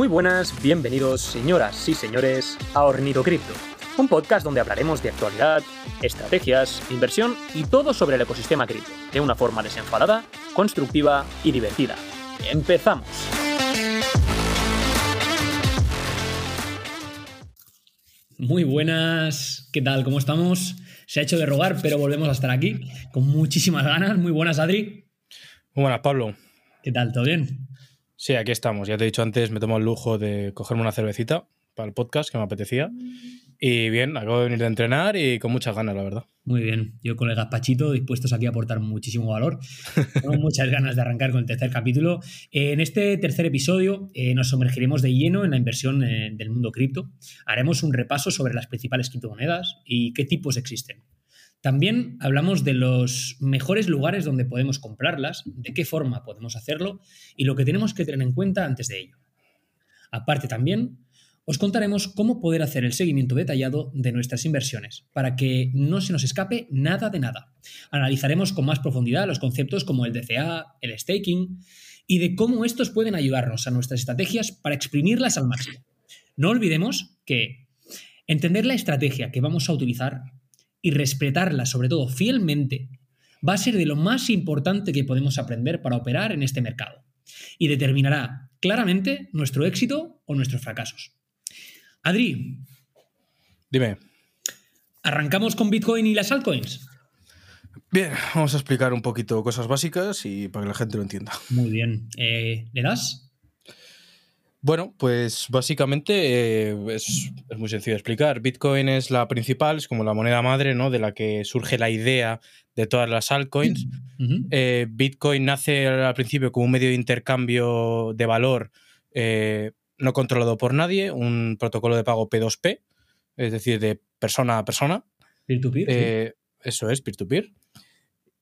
Muy buenas, bienvenidos señoras y señores a Hornito Cripto, un podcast donde hablaremos de actualidad, estrategias, inversión y todo sobre el ecosistema cripto, de una forma desenfadada, constructiva y divertida. ¡Empezamos! Muy buenas, ¿qué tal? ¿Cómo estamos? Se ha hecho de rogar, pero volvemos a estar aquí con muchísimas ganas. Muy buenas, Adri. Muy buenas, Pablo. ¿Qué tal? ¿Todo bien? Sí, aquí estamos. Ya te he dicho antes, me tomo el lujo de cogerme una cervecita para el podcast que me apetecía. Y bien, acabo de venir de entrenar y con muchas ganas, la verdad. Muy bien. Yo con el gazpachito dispuestos aquí a aportar muchísimo valor. Tengo muchas ganas de arrancar con el tercer capítulo. En este tercer episodio eh, nos sumergiremos de lleno en la inversión eh, del mundo cripto. Haremos un repaso sobre las principales criptomonedas y qué tipos existen. También hablamos de los mejores lugares donde podemos comprarlas, de qué forma podemos hacerlo y lo que tenemos que tener en cuenta antes de ello. Aparte también, os contaremos cómo poder hacer el seguimiento detallado de nuestras inversiones para que no se nos escape nada de nada. Analizaremos con más profundidad los conceptos como el DCA, el staking y de cómo estos pueden ayudarnos a nuestras estrategias para exprimirlas al máximo. No olvidemos que entender la estrategia que vamos a utilizar y respetarla, sobre todo fielmente, va a ser de lo más importante que podemos aprender para operar en este mercado y determinará claramente nuestro éxito o nuestros fracasos. Adri. Dime. ¿Arrancamos con Bitcoin y las altcoins? Bien, vamos a explicar un poquito cosas básicas y para que la gente lo entienda. Muy bien. Eh, ¿Le das? Bueno, pues básicamente eh, es, muy sencillo de explicar. Bitcoin es la principal, es como la moneda madre, ¿no? De la que surge la idea de todas las altcoins. Eh, Bitcoin nace al principio como un medio de intercambio de valor eh, no controlado por nadie, un protocolo de pago P2P, es decir, de persona a persona. Peer-to-peer. Eso es, peer-to-peer. peer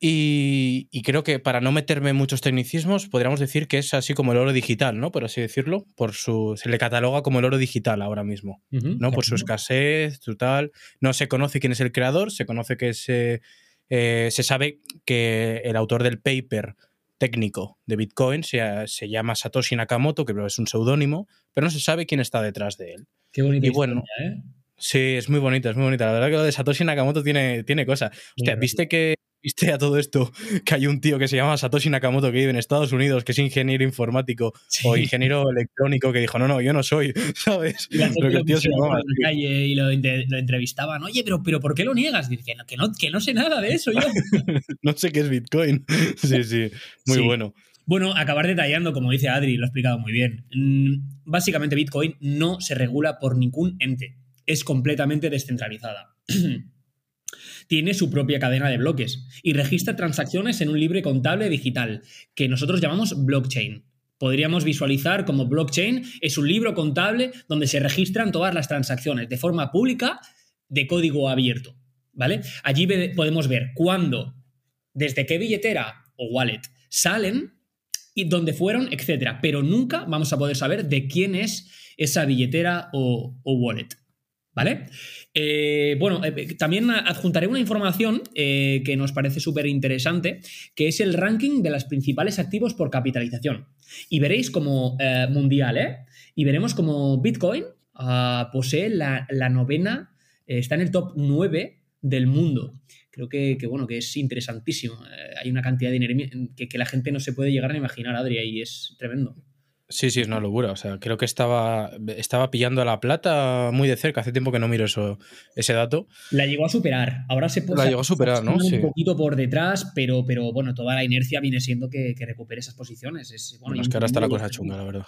y, creo que para no meterme en muchos tecnicismos, podríamos decir que es así como el oro digital, ¿no? Por así decirlo. Por su, se le cataloga como el oro digital ahora mismo, ¿no? Por su escasez, total. No se conoce quién es el creador, se conoce que se, eh, se sabe que el autor del paper técnico de Bitcoin se, se llama Satoshi Nakamoto, que es un seudónimo, pero no se sabe quién está detrás de él. Qué bonita y bueno, ¿eh? Sí, es muy bonito, es muy bonita. La verdad que lo de Satoshi Nakamoto tiene, tiene cosas. Hostia, ¿viste que ¿Viste a todo esto que hay un tío que se llama Satoshi Nakamoto que vive en Estados Unidos, que es ingeniero informático o ingeniero electrónico, que dijo, no, no, yo no soy, ¿sabes? Y el tío se llamaba. calle y lo, entrevistaban, oye, pero, pero ¿por qué lo niegas? Dice, que no, que no, sé nada de eso yo. no sé qué es Bitcoin. sí, sí, muy bueno. Bueno, acabar detallando, como dice Adri, lo ha explicado muy bien. Mm, básicamente Bitcoin no se regula por ningún ente, es completamente descentralizada. tiene su propia cadena de bloques y registra transacciones en un libre contable digital, que nosotros llamamos blockchain. Podríamos visualizar como blockchain es un libro contable donde se registran todas las transacciones de forma pública de código abierto. ¿Vale? Allí podemos ver cuándo, desde qué billetera o wallet salen y dónde fueron, etcétera. Pero nunca vamos a poder saber de quién es esa billetera o, o wallet. ¿Vale? Eh, bueno, eh, también adjuntaré una información eh, que nos parece súper interesante, que es el ranking de los principales activos por capitalización. Y veréis como mundial, ¿eh? Y veremos como Bitcoin ah, posee la, novena, está en el top 9 del mundo. Creo que, bueno, que es interesantísimo. hay una cantidad de dinero que, que, la gente no se puede llegar a imaginar, Adri, y es tremendo. Sí, sí, es una locura. O sea, creo que estaba, estaba pillando a la plata muy de cerca. Hace tiempo que no miro eso, ese dato. La llegó a superar. Ahora se puede. La llegó a superar, ¿no? Un poquito por detrás, pero, pero bueno, toda la inercia viene siendo que, recupere esas posiciones. Es, bueno, es que ahora está la cosa chunga, la verdad.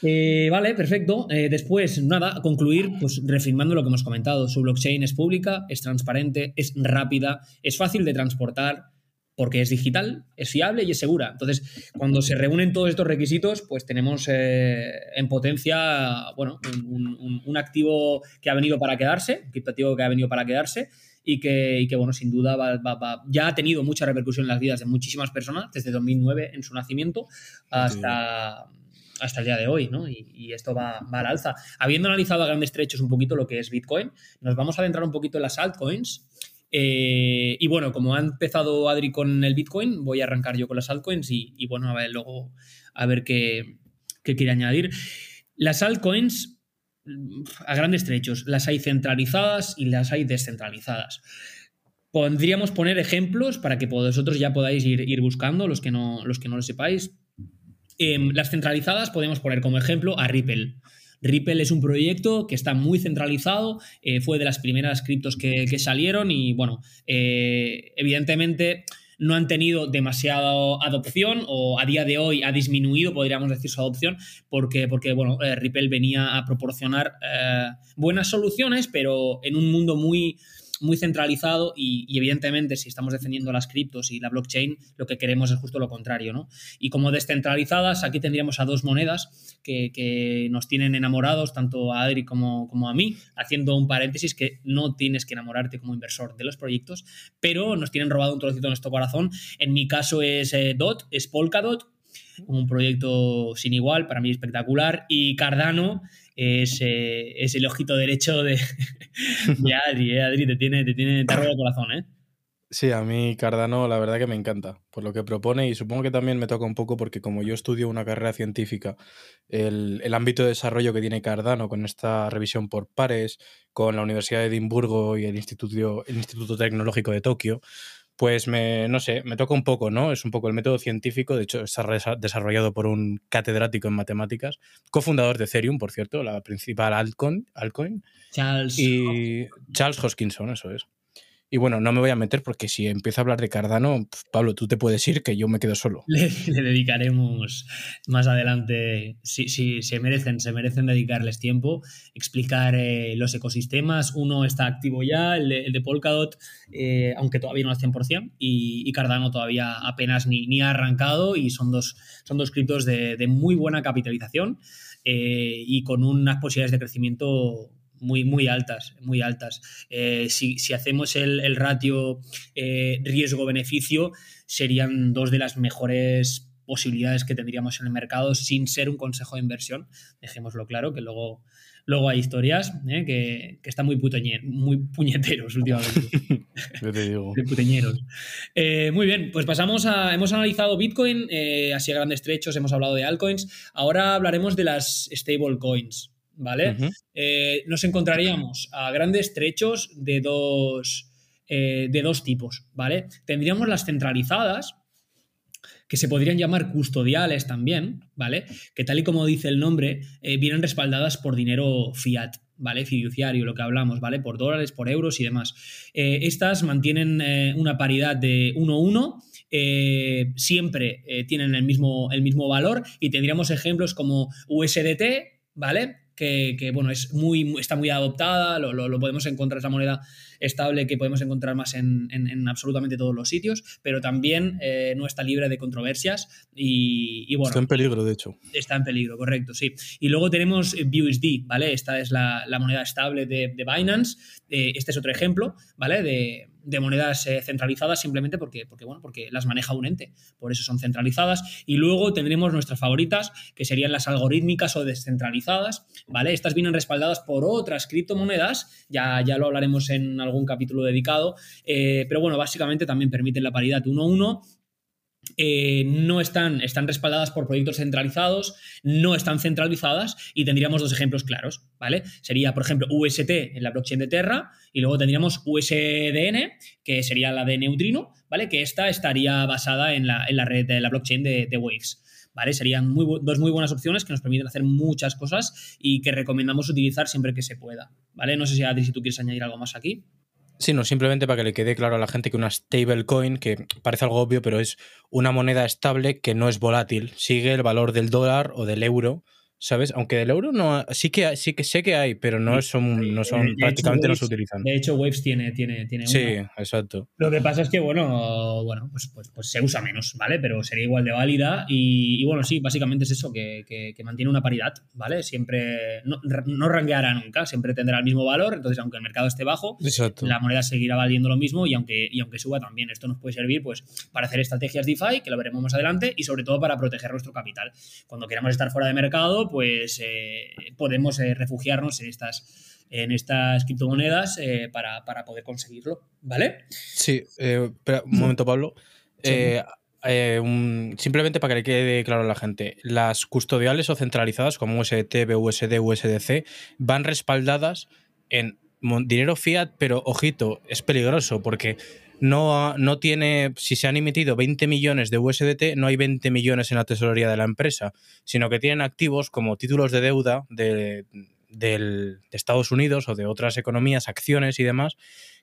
Eh, vale, perfecto. Eh, después, nada, concluir, pues reafirmando lo que hemos comentado. Su blockchain es pública, es transparente, es rápida, es fácil de transportar porque es digital, es fiable y es segura. Entonces, cuando se reúnen todos estos requisitos, pues tenemos eh, en potencia, bueno, un, activo que ha venido para quedarse, un criptoactivo que ha venido para quedarse y que, bueno, sin duda ya ha tenido mucha repercusión en las vidas de muchísimas personas desde 2009 en su nacimiento hasta... hasta el día de hoy, ¿no? Y, esto va, va al alza. Habiendo analizado a grandes trechos un poquito lo que es Bitcoin, nos vamos a adentrar un poquito en las altcoins eh, y bueno, como ha empezado Adri con el Bitcoin, voy a arrancar yo con las altcoins y, bueno, a ver luego a ver qué, que quiere añadir. Las altcoins, a grandes trechos, las hay centralizadas y las hay descentralizadas. Podríamos poner ejemplos para que vosotros ya podáis ir, buscando, los que, no, los que no lo sepáis. Em, las centralizadas podemos poner como ejemplo a Ripple. Ripple es un proyecto que está muy centralizado, eh, fue de las primeras criptos que, salieron y bueno, eh, evidentemente no han tenido demasiada adopción o a día de hoy ha disminuido, podríamos decir, su adopción, porque, porque bueno, eh, Ripple venía a proporcionar buenas soluciones, pero en un mundo muy muy centralizado y, evidentemente si estamos defendiendo las criptos y la blockchain, lo que queremos es justo lo contrario, ¿no? Y como descentralizadas, aquí tendríamos a dos monedas que, nos tienen enamorados, tanto a Adri como, como a mí, haciendo un paréntesis que no tienes que enamorarte como inversor de los proyectos, pero nos tienen robado un trocito de nuestro corazón. En mi caso es eh, DOT, es Polkadot, un proyecto sin igual, para mí espectacular, y Cardano, es, es el ojito derecho de, Adri, ¿eh? Adri, te tiene, te tiene, el corazón, ¿eh? Sí, a mí Cardano la verdad que me encanta por lo que propone y supongo que también me toca un poco porque como yo estudio una carrera científica, el, el, ámbito de desarrollo que tiene Cardano con esta revisión por pares, con la Universidad de Edimburgo y el Instituto, el Instituto Tecnológico de Tokio, pues me, no sé, me toca un poco, ¿no? Es un poco el método científico, de hecho está desarrollado por un catedrático en matemáticas, cofundador de Ethereum, por cierto, la principal altcoin, altcoin Charles y Charles Hoskinson, eso es. Y bueno, no me voy a meter porque si empiezo a hablar de Cardano, Pablo, tú te puedes ir que yo me quedo solo. Le, dedicaremos más adelante, si, se merecen, se merecen dedicarles tiempo, explicar eh, los ecosistemas. Uno está activo ya, el de, Polkadot, eh, aunque todavía no al 100%, y, Cardano todavía apenas ni, ni, ha arrancado y son dos, son dos criptos de, muy buena capitalización. Eh, y con unas posibilidades de crecimiento muy, muy altas, muy altas. Eh, si, hacemos el, ratio eh, riesgo-beneficio, serían dos de las mejores posibilidades que tendríamos en el mercado sin ser un consejo de inversión. Dejémoslo claro, que luego, luego hay historias eh, que, están muy, muy puñeteros últimamente. Yo te digo. muy bien, pues pasamos a. Hemos analizado Bitcoin, así a grandes trechos, hemos hablado de altcoins. Ahora hablaremos de las stablecoins. ¿Vale? Eh, nos encontraríamos a grandes trechos de dos, eh, de dos tipos, ¿vale? Tendríamos las centralizadas, que se podrían llamar custodiales también, ¿vale? Que tal y como dice el nombre, eh, vienen respaldadas por dinero fiat, ¿vale? Fiduciario, lo que hablamos, ¿vale? Por dólares, por euros y demás. estas mantienen una paridad de 1-1. siempre tienen el mismo, el mismo valor y tendríamos ejemplos como USDT, ¿vale? Que, bueno, es muy, está muy adoptada, lo, podemos encontrar, es la moneda estable que podemos encontrar más en, absolutamente todos los sitios, pero también eh, no está libre de controversias y, bueno. Está en peligro, de hecho. Está en peligro, correcto, sí. Y luego tenemos BUSD, ¿vale? Esta es la, moneda estable de, Binance. Eh, este es otro ejemplo, ¿vale? De, de monedas eh, centralizadas simplemente porque, porque, bueno, porque las maneja un ente, por eso son centralizadas. Y luego tendremos nuestras favoritas, que serían las algorítmicas o descentralizadas, ¿vale? Estas vienen respaldadas por otras criptomonedas, ya, ya lo hablaremos en algún capítulo dedicado, eh, pero bueno, básicamente también permiten la paridad 1-1 eh, no están, están respaldadas por proyectos centralizados, no están centralizadas y tendríamos dos ejemplos claros, ¿vale? Sería, por ejemplo, UST en la blockchain de Terra y luego tendríamos USDN, que sería la de Neutrino, ¿vale? Que esta estaría basada en la, red de la blockchain de, Waves. ¿Vale? Serían dos muy buenas opciones que nos permiten hacer muchas cosas y que recomendamos utilizar siempre que se pueda. ¿Vale? No sé si Adri, si tú quieres añadir algo más aquí. Sí, no, simplemente para que le quede claro a la gente que una stablecoin, que parece algo obvio, pero es una moneda estable que no es volátil, sigue el valor del dólar o del euro ¿sabes? Aunque del euro no sí que sí que sé que hay, pero no son, no son prácticamente no se utilizan. De hecho, Waves tiene, tiene, tiene Sí, exacto. Lo que pasa es que, bueno, bueno pues, pues, pues, se usa menos, ¿vale? Pero sería igual de válida. Y, bueno, sí, básicamente es eso, que, que, mantiene una paridad, ¿vale? Siempre no, no rangueará nunca, siempre tendrá el mismo valor. Entonces, aunque el mercado esté bajo, la moneda seguirá valiendo lo mismo y aunque, y aunque suba también. Esto nos puede servir pues para hacer estrategias DeFi, que lo veremos más adelante, y sobre todo para proteger nuestro capital. Cuando queramos estar fuera de mercado, pues eh, podemos eh, refugiarnos en estas, en estas criptomonedas eh, para, poder conseguirlo, ¿vale? Sí, espera un momento, Pablo. eh, simplemente para que le quede claro a la gente, las custodiales o centralizadas como USDT, BUSD, USDC van respaldadas en dinero fiat, pero ojito, es peligroso porque no, no tiene, si se han emitido 20 millones de USDT, no hay 20 millones en la tesorería de la empresa, sino que tienen activos como títulos de deuda de, de Estados Unidos o de otras economías, acciones y demás,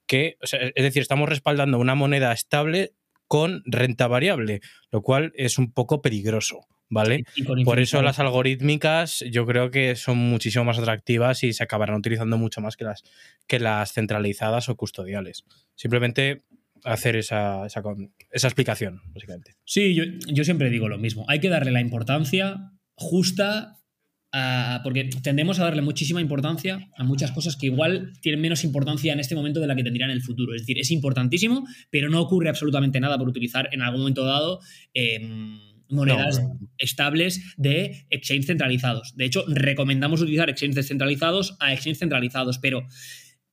que, es decir, estamos respaldando una moneda estable con renta variable, lo cual es un poco peligroso. ¿Vale? Por eso las algorítmicas yo creo que son muchísimo más atractivas y se acabarán utilizando mucho más que las, que las centralizadas o custodiales. Simplemente hacer esa, esa, esa explicación, básicamente. Sí, yo, yo siempre digo lo mismo. Hay que darle la importancia justa porque tendemos a darle muchísima importancia a muchas cosas que igual tienen menos importancia en este momento de la que tendrían en el futuro. Es decir, es importantísimo, pero no ocurre absolutamente nada por utilizar en algún momento dado em, monedas estables de exchange centralizados. De hecho, recomendamos utilizar exchanges descentralizados a exchange centralizados, pero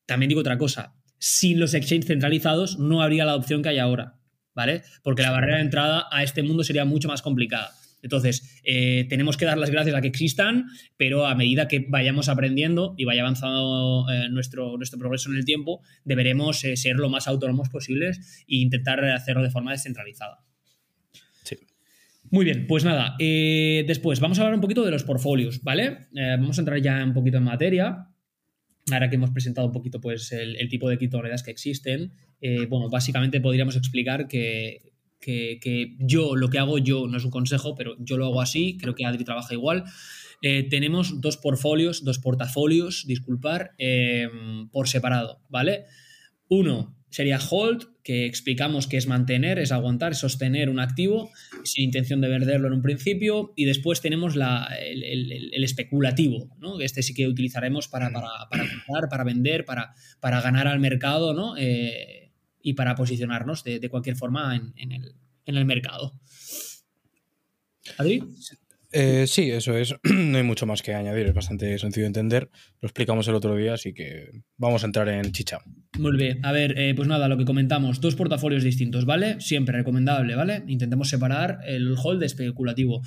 también digo otra cosa, sin los exchanges centralizados no habría la opción que hay ahora, ¿vale? Porque la barrera de entrada a este mundo sería mucho más complicada. Entonces, eh, tenemos que dar las gracias a que existan, pero a medida que vayamos aprendiendo y vaya avanzando eh, nuestro, nuestro progreso en el tiempo, deberemos eh, ser lo más autónomos posibles e intentar hacerlo de forma descentralizada. Sí. Muy bien, pues nada, después vamos a hablar un poquito de los portfolios, ¿vale? vamos a entrar ya un poquito en materia. Ahora que hemos presentado un poquito pues, el, tipo de criptomonedas que existen, bueno, básicamente podríamos explicar que que, yo, lo que hago yo, no es un consejo, pero yo lo hago así, creo que Adri trabaja igual. Eh, tenemos dos portfolios, dos portafolios, disculpar, em, por separado, ¿vale? Uno sería hold, que explicamos que es mantener, es aguantar, es sostener un activo sin intención de venderlo en un principio. Y después tenemos el, especulativo, ¿no? Este sí que utilizaremos para, para, comprar, para vender, para, para ganar al mercado, ¿no? Eh, y para posicionarnos de, cualquier forma en, el, mercado. ¿Adri? Eh, sí, eso es. No hay mucho más que añadir, es bastante sencillo de entender. Lo explicamos el otro día, así que vamos a entrar en chicha. Muy bien, a ver, eh, pues nada, lo que comentamos, dos portafolios distintos, ¿vale? Siempre recomendable, ¿vale? Intentemos separar el hold especulativo.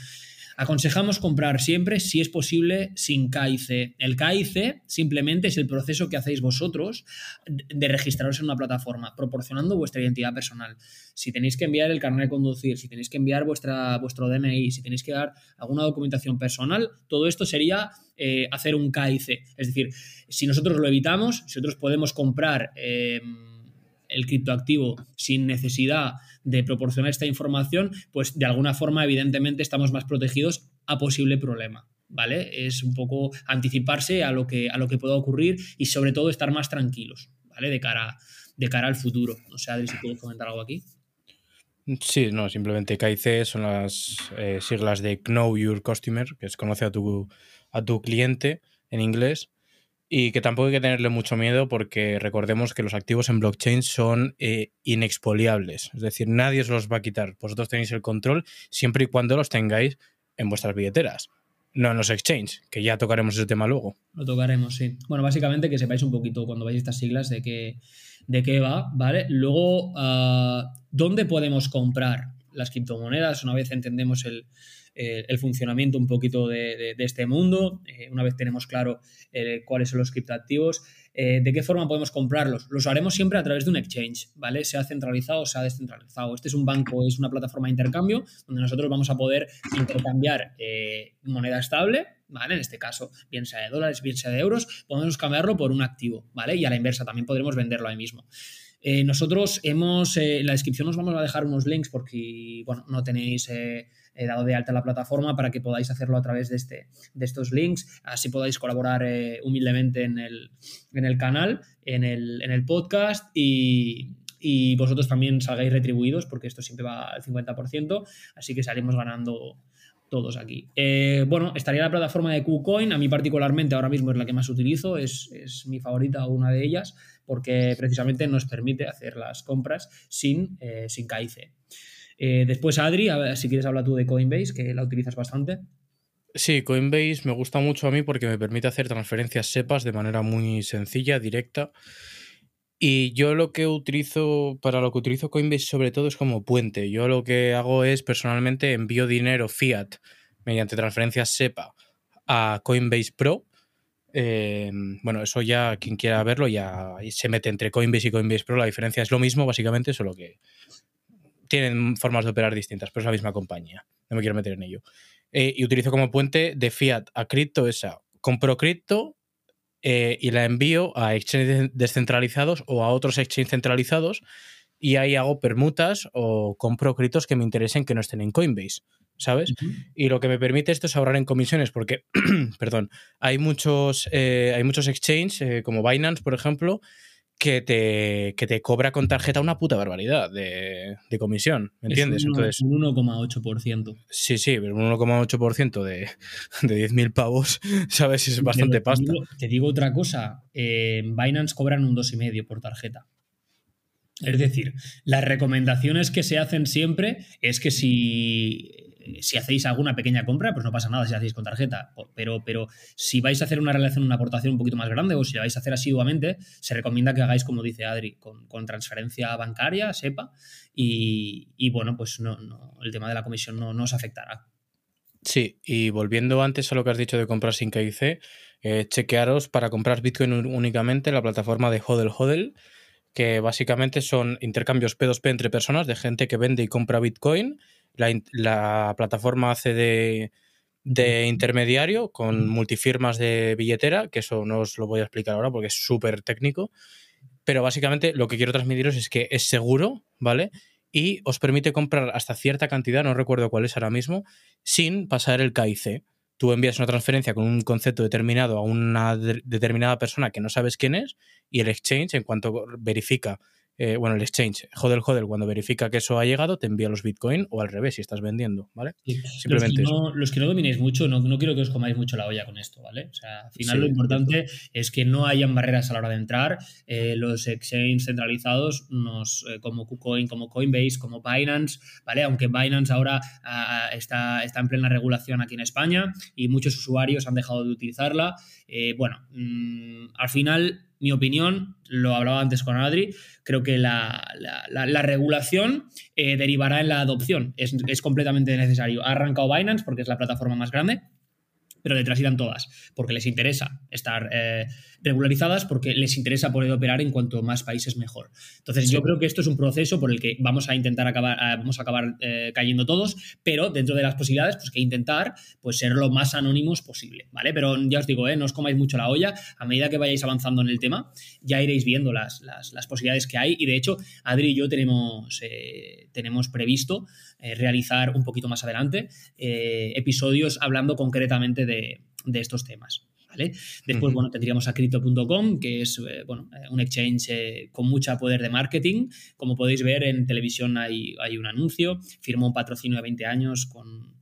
Aconsejamos comprar siempre, si es posible, sin KIC. El KIC simplemente es el proceso que hacéis vosotros de registraros en una plataforma, proporcionando vuestra identidad personal. Si tenéis que enviar el carnet de conducir, si tenéis que enviar vuestro DNI, si tenéis que dar alguna documentación personal, todo esto sería eh, hacer un KIC. Es decir, si nosotros lo evitamos, si nosotros podemos comprar eh, el criptoactivo sin necesidad de proporcionar esta información, pues de alguna forma, evidentemente, estamos más protegidos a posible problema. ¿Vale? Es un poco anticiparse a lo que, a lo que pueda ocurrir y sobre todo estar más tranquilos, ¿vale? De cara, de cara al futuro. No sé, Adri, si quieres comentar algo aquí. Sí, no, simplemente KIC son las eh, siglas de Know Your Customer, que es conoce a tu, a tu cliente en inglés y que tampoco hay que tenerle mucho miedo porque recordemos que los activos en blockchain son eh, inexpoliables. Es decir, nadie os los va a quitar. Vosotros tenéis el control siempre y cuando los tengáis en vuestras billeteras. No en los exchanges, que ya tocaremos ese tema luego. Lo tocaremos, sí. Bueno, básicamente que sepáis un poquito cuando veáis estas siglas de qué, de qué va, ¿vale? Luego, ah, ¿dónde podemos comprar las criptomonedas? Una vez entendemos el, eh, funcionamiento un poquito de, este mundo, eh, una vez tenemos claro eh, cuáles son los criptoactivos, de qué forma podemos comprarlos. Los haremos siempre a través de un exchange, ¿vale? Sea centralizado o sea descentralizado. Este es un banco, es una plataforma de intercambio donde nosotros vamos a poder intercambiar moneda estable, ¿vale? En este caso, bien sea de dólares, bien sea de euros, podemos cambiarlo por un activo, ¿vale? Y a la inversa, también podremos venderlo ahí mismo. Nosotros hemos, en la descripción os vamos a dejar unos links porque, bueno, no tenéis He dado de alta la plataforma para que podáis hacerlo a través de, este, de estos links, así podáis colaborar eh, humildemente en el, en el canal, en el, en el podcast y, y vosotros también salgáis retribuidos, porque esto siempre va al 50%, así que salimos ganando todos aquí. Eh, bueno, estaría la plataforma de KuCoin, a mí particularmente ahora mismo es la que más utilizo, es, es mi favorita, una de ellas, porque precisamente nos permite hacer las compras sin, eh, sin KIC. Eh, después, Adri, si quieres hablar tú de Coinbase, que la utilizas bastante. Sí, Coinbase me gusta mucho a mí porque me permite hacer transferencias SEPAs de manera muy sencilla, directa. Y yo lo que utilizo, para lo que utilizo Coinbase sobre todo es como puente. Yo lo que hago es personalmente envío dinero fiat mediante transferencias SEPA a Coinbase Pro. Eh, bueno, eso ya quien quiera verlo ya se mete entre Coinbase y Coinbase Pro. La diferencia es lo mismo, básicamente, solo que tienen formas de operar distintas, pero es la misma compañía. No me quiero meter en ello. Eh, y utilizo como puente de fiat a cripto esa. Compro cripto, eh, y la envío a exchanges descentralizados o a otros exchanges centralizados y ahí hago permutas o compro créditos que me interesen que no estén en Coinbase, ¿sabes? Y lo que me permite esto es ahorrar en comisiones porque, perdón, hay muchos, eh, hay muchos exchanges eh, como Binance, por ejemplo, que te, que te cobra con tarjeta una puta barbaridad de, comisión, ¿me entiendes? un, Entonces, un 1,8%. Sí, sí, pero un 1,8% de, de 10.000 pavos, ¿sabes? Es bastante pasta. Te digo, otra cosa, en Binance cobran un 2,5 por tarjeta. Es decir, las recomendaciones que se hacen siempre es que si si hacéis alguna pequeña compra, pues no pasa nada si hacéis con tarjeta. Pero, pero si vais a hacer una relación, una aportación un poquito más grande o si la vais a hacer asiduamente, se recomienda que hagáis, como dice Adri, con, transferencia bancaria, SEPA, y, bueno, pues no, el tema de la comisión no, no, os afectará. Sí, y volviendo antes a lo que has dicho de comprar sin KIC, eh, chequearos para comprar Bitcoin únicamente la plataforma de Hodel Hodel, que básicamente son intercambios P2P entre personas de gente que vende y compra Bitcoin la, plataforma hace de, intermediario con multifirmas de billetera, que eso no os lo voy a explicar ahora porque es súper técnico. Pero básicamente lo que quiero transmitiros es que es seguro, ¿vale? Y os permite comprar hasta cierta cantidad, no recuerdo cuál es ahora mismo, sin pasar el KIC. Tú envías una transferencia con un concepto determinado a una determinada persona que no sabes quién es y el exchange, en cuanto verifica eh, bueno, el exchange, Hodel Hodel, cuando verifica que eso ha llegado, te envía los Bitcoin o al revés, si estás vendiendo, ¿vale? Simplemente los, que no, dominéis mucho, no, no, quiero que os comáis mucho la olla con esto, ¿vale? O sea, al final lo importante es que no hayan barreras a la hora de entrar. Eh, los exchanges centralizados, nos, eh, como KuCoin, como Coinbase, como Binance, ¿vale? Aunque Binance ahora está, está en plena regulación aquí en España y muchos usuarios han dejado de utilizarla. bueno, mm, al final mi opinión, lo hablaba antes con Adri, creo que la, regulación eh, derivará en la adopción. Es, es, completamente necesario. Ha arrancado Binance porque es la plataforma más grande pero detrás irán todas, porque les interesa estar eh, regularizadas, porque les interesa poder operar en cuanto más países mejor. Entonces, yo creo que esto es un proceso por el que vamos a intentar acabar, eh, vamos a acabar eh, cayendo todos, pero dentro de las posibilidades, pues que intentar pues, ser lo más anónimos posible, ¿vale? Pero ya os digo, no os comáis mucho la olla, a medida que vayáis avanzando en el tema, ya iréis viendo las, las, posibilidades que hay, y de hecho, Adri y yo tenemos, tenemos previsto realizar un poquito más adelante episodios hablando concretamente de de, estos temas. ¿Vale? Después, bueno, tendríamos a crypto.com, que es eh, bueno, eh, un exchange eh, con mucho poder de marketing. Como podéis ver, en televisión hay, hay un anuncio. Firmó un patrocinio de 20 años con,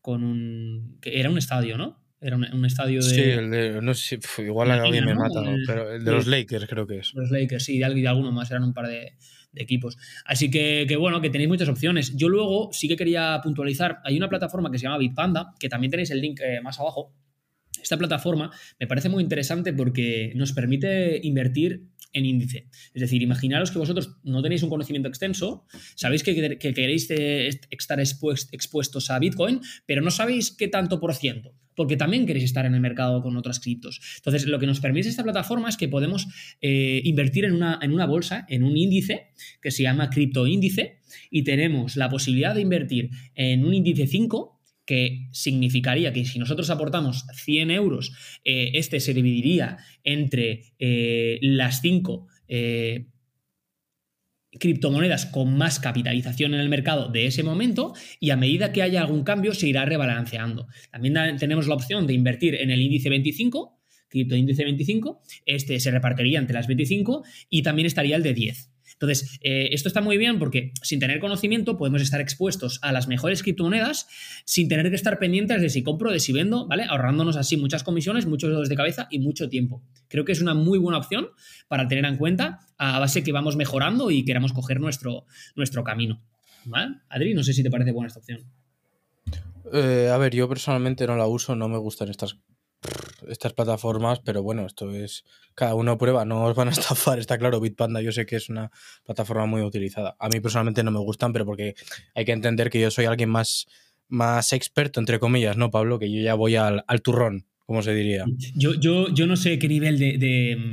con un. que era un estadio, ¿no? Era un, estadio de. Sí, el de. No sé. Igual alguien me mata, pero el de los Lakers creo que es. Los Lakers, sí, y de alguno más, eran un par de, equipos. Así que, que, bueno, que tenéis muchas opciones. Yo luego sí que quería puntualizar, hay una plataforma que se llama Bitpanda, que también tenéis el link eh, más abajo. Esta plataforma me parece muy interesante porque nos permite invertir en índice. Es decir, imaginaros que vosotros no tenéis un conocimiento extenso, sabéis que, queréis estar expuestos a Bitcoin, pero no sabéis qué tanto por ciento porque también queréis estar en el mercado con otras criptos. Entonces, lo que nos permite esta plataforma es que podemos eh, invertir en una, en una bolsa, en un índice que se llama cripto índice, y tenemos la posibilidad de invertir en un índice 5 que significaría que si nosotros aportamos 100 euros, eh, este se dividiría entre eh, las 5 criptomonedas con más capitalización en el mercado de ese momento y a medida que haya algún cambio se irá rebalanceando. También tenemos la opción de invertir en el índice 25, cripto índice 25, este se repartiría entre las 25 y también estaría el de 10. Entonces, eh, esto está muy bien porque sin tener conocimiento podemos estar expuestos a las mejores criptomonedas sin tener que estar pendientes de si compro, de si vendo, ¿vale? Ahorrándonos así muchas comisiones, muchos dolores de cabeza y mucho tiempo. Creo que es una muy buena opción para tener en cuenta a base que vamos mejorando y queramos coger nuestro, nuestro camino. ¿Vale? Adri, no sé si te parece buena esta opción. Eh, a ver, yo personalmente no la uso, no me gustan estas estas plataformas, pero bueno, esto es. Cada uno prueba, no os van a estafar, está claro. Bitpanda, yo sé que es una plataforma muy utilizada. A mí personalmente no me gustan, pero porque hay que entender que yo soy alguien más, más experto, entre comillas, ¿no, Pablo? Que yo ya voy al, turrón, como se diría. Yo, yo, yo no sé qué nivel de,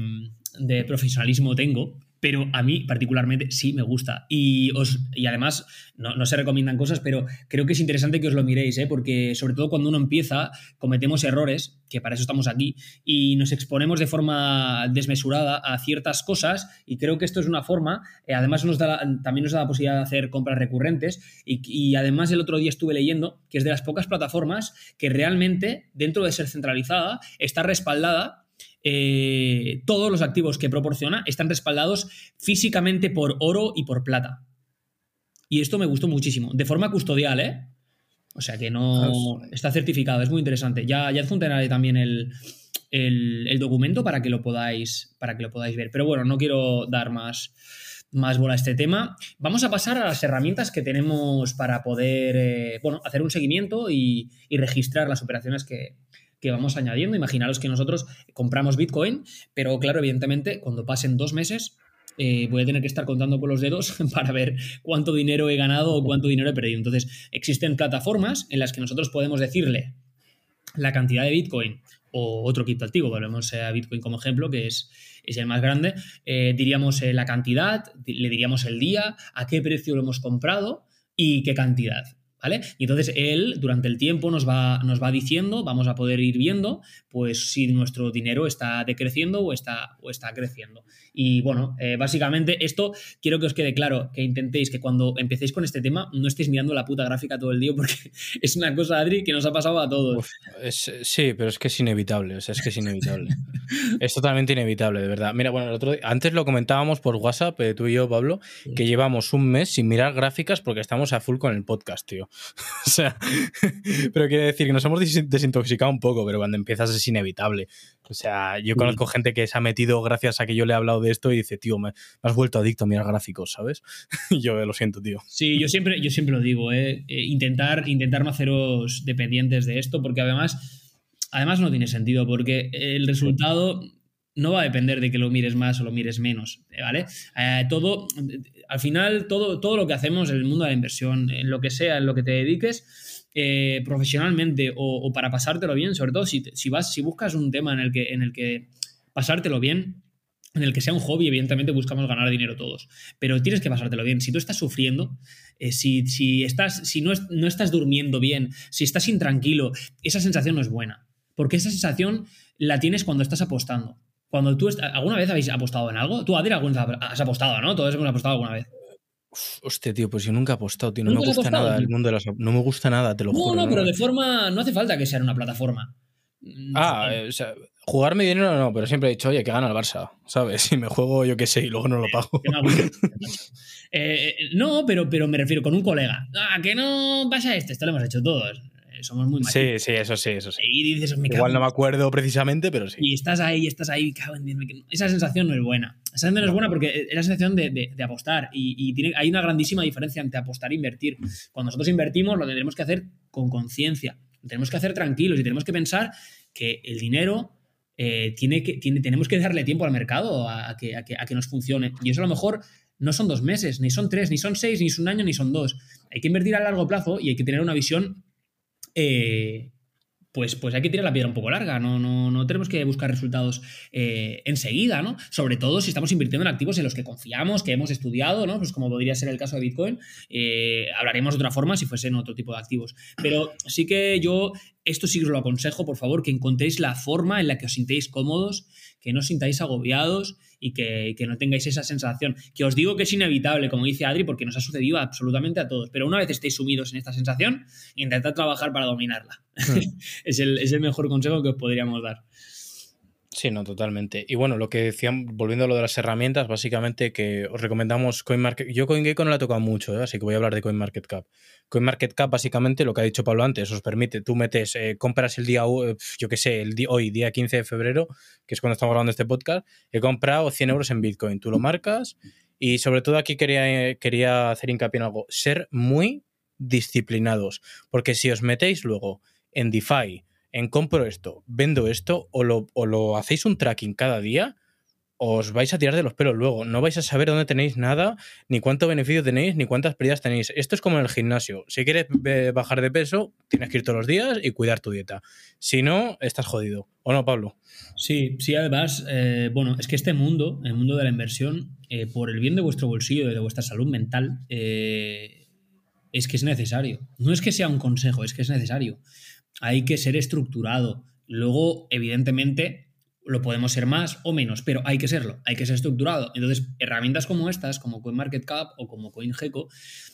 de profesionalismo tengo, pero a mí particularmente sí me gusta. Y, os, y además, no, se recomiendan cosas, pero creo que es interesante que os lo miréis, ¿eh? porque sobre todo cuando uno empieza, cometemos errores, que para eso estamos aquí, y nos exponemos de forma desmesurada a ciertas cosas, y creo que esto es una forma, eh, además nos da, también nos da la posibilidad de hacer compras recurrentes, y, y además el otro día estuve leyendo que es de las pocas plataformas que realmente, dentro de ser centralizada, está respaldada eh, todos los activos que proporciona están respaldados físicamente por oro y por plata. Y esto me gustó muchísimo. De forma custodial, ¿eh? O sea que no está certificado, es muy interesante. Ya, ya adjuntaré también el, documento para que, lo podáis, para que lo podáis ver. Pero bueno, no quiero dar más, más bola a este tema. Vamos a pasar a las herramientas que tenemos para poder eh, bueno, hacer un seguimiento y registrar las operaciones que, que vamos añadiendo. Imaginaros que nosotros compramos Bitcoin, pero claro, evidentemente, cuando pasen dos meses, eh, voy a tener que estar contando con los dedos para ver cuánto dinero he ganado o cuánto dinero he perdido. Entonces, existen plataformas en las que nosotros podemos decirle la cantidad de Bitcoin o otro criptoactivo, volvemos a Bitcoin como ejemplo, que es, es el más grande, eh, diríamos eh, la cantidad, le diríamos el día, a qué precio lo hemos comprado y qué cantidad. Y entonces él durante el tiempo nos va, nos va diciendo, vamos a poder ir viendo, pues si nuestro dinero está decreciendo o está, o está creciendo. Y bueno, eh, básicamente esto quiero que os quede claro, que intentéis que cuando empecéis con este tema no estéis mirando la puta gráfica todo el día porque es una cosa, Adri, que nos ha pasado a todos. sí, pero es que es inevitable, o sea, es que es inevitable. es totalmente inevitable, de verdad. Mira, bueno, el otro antes lo comentábamos por WhatsApp, eh, tú y yo, Pablo, que llevamos un mes sin mirar gráficas porque estamos a full con el podcast, tío. o sea, pero quiere decir que nos hemos desintoxicado un poco, pero cuando empiezas es inevitable. O sea, yo conozco gente que se ha metido gracias a que yo le he hablado de esto y dice, tío, me, has vuelto adicto a mirar gráficos, ¿sabes? yo lo siento, tío. Sí, yo siempre, yo siempre lo digo, ¿eh? eh intentar, intentar no haceros dependientes de esto, porque además, además no tiene sentido, porque el resultado no va a depender de que lo mires más o lo mires menos, ¿vale? Eh, todo, al final, todo, todo lo que hacemos en el mundo de la inversión, en lo que sea, en lo que te dediques, eh, profesionalmente o, para pasártelo bien, sobre todo si, si, vas, si buscas un tema en el, que, en el que pasártelo bien, en el que sea un hobby, evidentemente buscamos ganar dinero todos, pero tienes que pasártelo bien. Si tú estás sufriendo, eh, si, si, estás, si no, no estás durmiendo bien, si estás intranquilo, esa sensación no es buena, porque esa sensación la tienes cuando estás apostando. Cuando tú, ¿alguna vez habéis apostado en algo? Tú, Adri, alguna vez has apostado, ¿no? Todos hemos apostado alguna vez. hostia, tío, pues yo nunca he apostado, tío. No me gusta nada el mundo de las. No me gusta nada, te lo juro. No, no, pero de forma. No hace falta que sea en una plataforma. Mm, ah, eh, o sea, jugarme dinero no, pero siempre he dicho, oye, que gana el Barça, ¿sabes? Si me juego, yo qué sé, y luego no lo pago. Eh, no, pero, pero me refiero con un colega. Ah, que no pasa esto, esto lo hemos hecho todos somos muy Sí, sí, eso sí, eso sí. Y dices, Igual no me acuerdo precisamente, pero sí. Y estás ahí, estás ahí, esa sensación no es buena. Esa sensación no, es buena porque es la sensación de, apostar y, tiene, hay una grandísima diferencia entre apostar e invertir. Cuando nosotros invertimos lo tendremos que hacer con conciencia, lo tenemos que hacer tranquilos y tenemos que pensar que el dinero eh, tiene que, tiene, tenemos que darle tiempo al mercado a, que, a, que, a que nos funcione. Y eso a lo mejor no son dos meses, ni son tres, ni son seis, ni es un año, ni son dos. Hay que invertir a largo plazo y hay que tener una visión eh, pues, pues hay que tirar la piedra un poco larga, no, no, no tenemos que buscar resultados eh, enseguida, ¿no? Sobre todo si estamos invirtiendo en activos en los que confiamos, que hemos estudiado, ¿no? Pues como podría ser el caso de Bitcoin, eh, hablaremos de otra forma si fuesen otro tipo de activos. Pero sí que yo esto sí os lo aconsejo, por favor, que encontréis la forma en la que os sintéis cómodos, que no os sintáis agobiados y que, no tengáis esa sensación. Que os digo que es inevitable, como dice Adri, porque nos ha sucedido absolutamente a todos. Pero una vez estéis sumidos en esta sensación, intentad trabajar para dominarla. Hmm. es, el, es el mejor consejo que os podríamos dar. Sí, no, totalmente. Y bueno, lo que decían, volviendo a lo de las herramientas, básicamente que os recomendamos CoinMarket. Yo CoinGecko no la he tocado mucho, ¿eh? así que voy a hablar de CoinMarketCap. CoinMarketCap, básicamente, lo que ha dicho Pablo antes, os permite, tú metes, eh, compras el día, yo qué sé, el día, hoy, día 15 de febrero, que es cuando estamos grabando este podcast, he comprado 100 euros en Bitcoin. Tú lo marcas y sobre todo aquí quería, quería hacer hincapié en algo, ser muy disciplinados, porque si os metéis luego en DeFi, en compro esto, vendo esto, o lo, o lo hacéis un tracking cada día, os vais a tirar de los pelos luego. No vais a saber dónde tenéis nada, ni cuánto beneficio tenéis, ni cuántas pérdidas tenéis. Esto es como en el gimnasio. Si quieres bajar de peso, tienes que ir todos los días y cuidar tu dieta. Si no, estás jodido. ¿O no, Pablo? Sí, sí, además, eh, bueno, es que este mundo, el mundo de la inversión, eh, por el bien de vuestro bolsillo y de vuestra salud mental, eh, es que es necesario. No es que sea un consejo, es que es necesario. Hay que ser estructurado. Luego, evidentemente, lo podemos ser más o menos, pero hay que serlo, hay que ser estructurado. Entonces, herramientas como estas, como CoinMarketCap o como CoinGecko,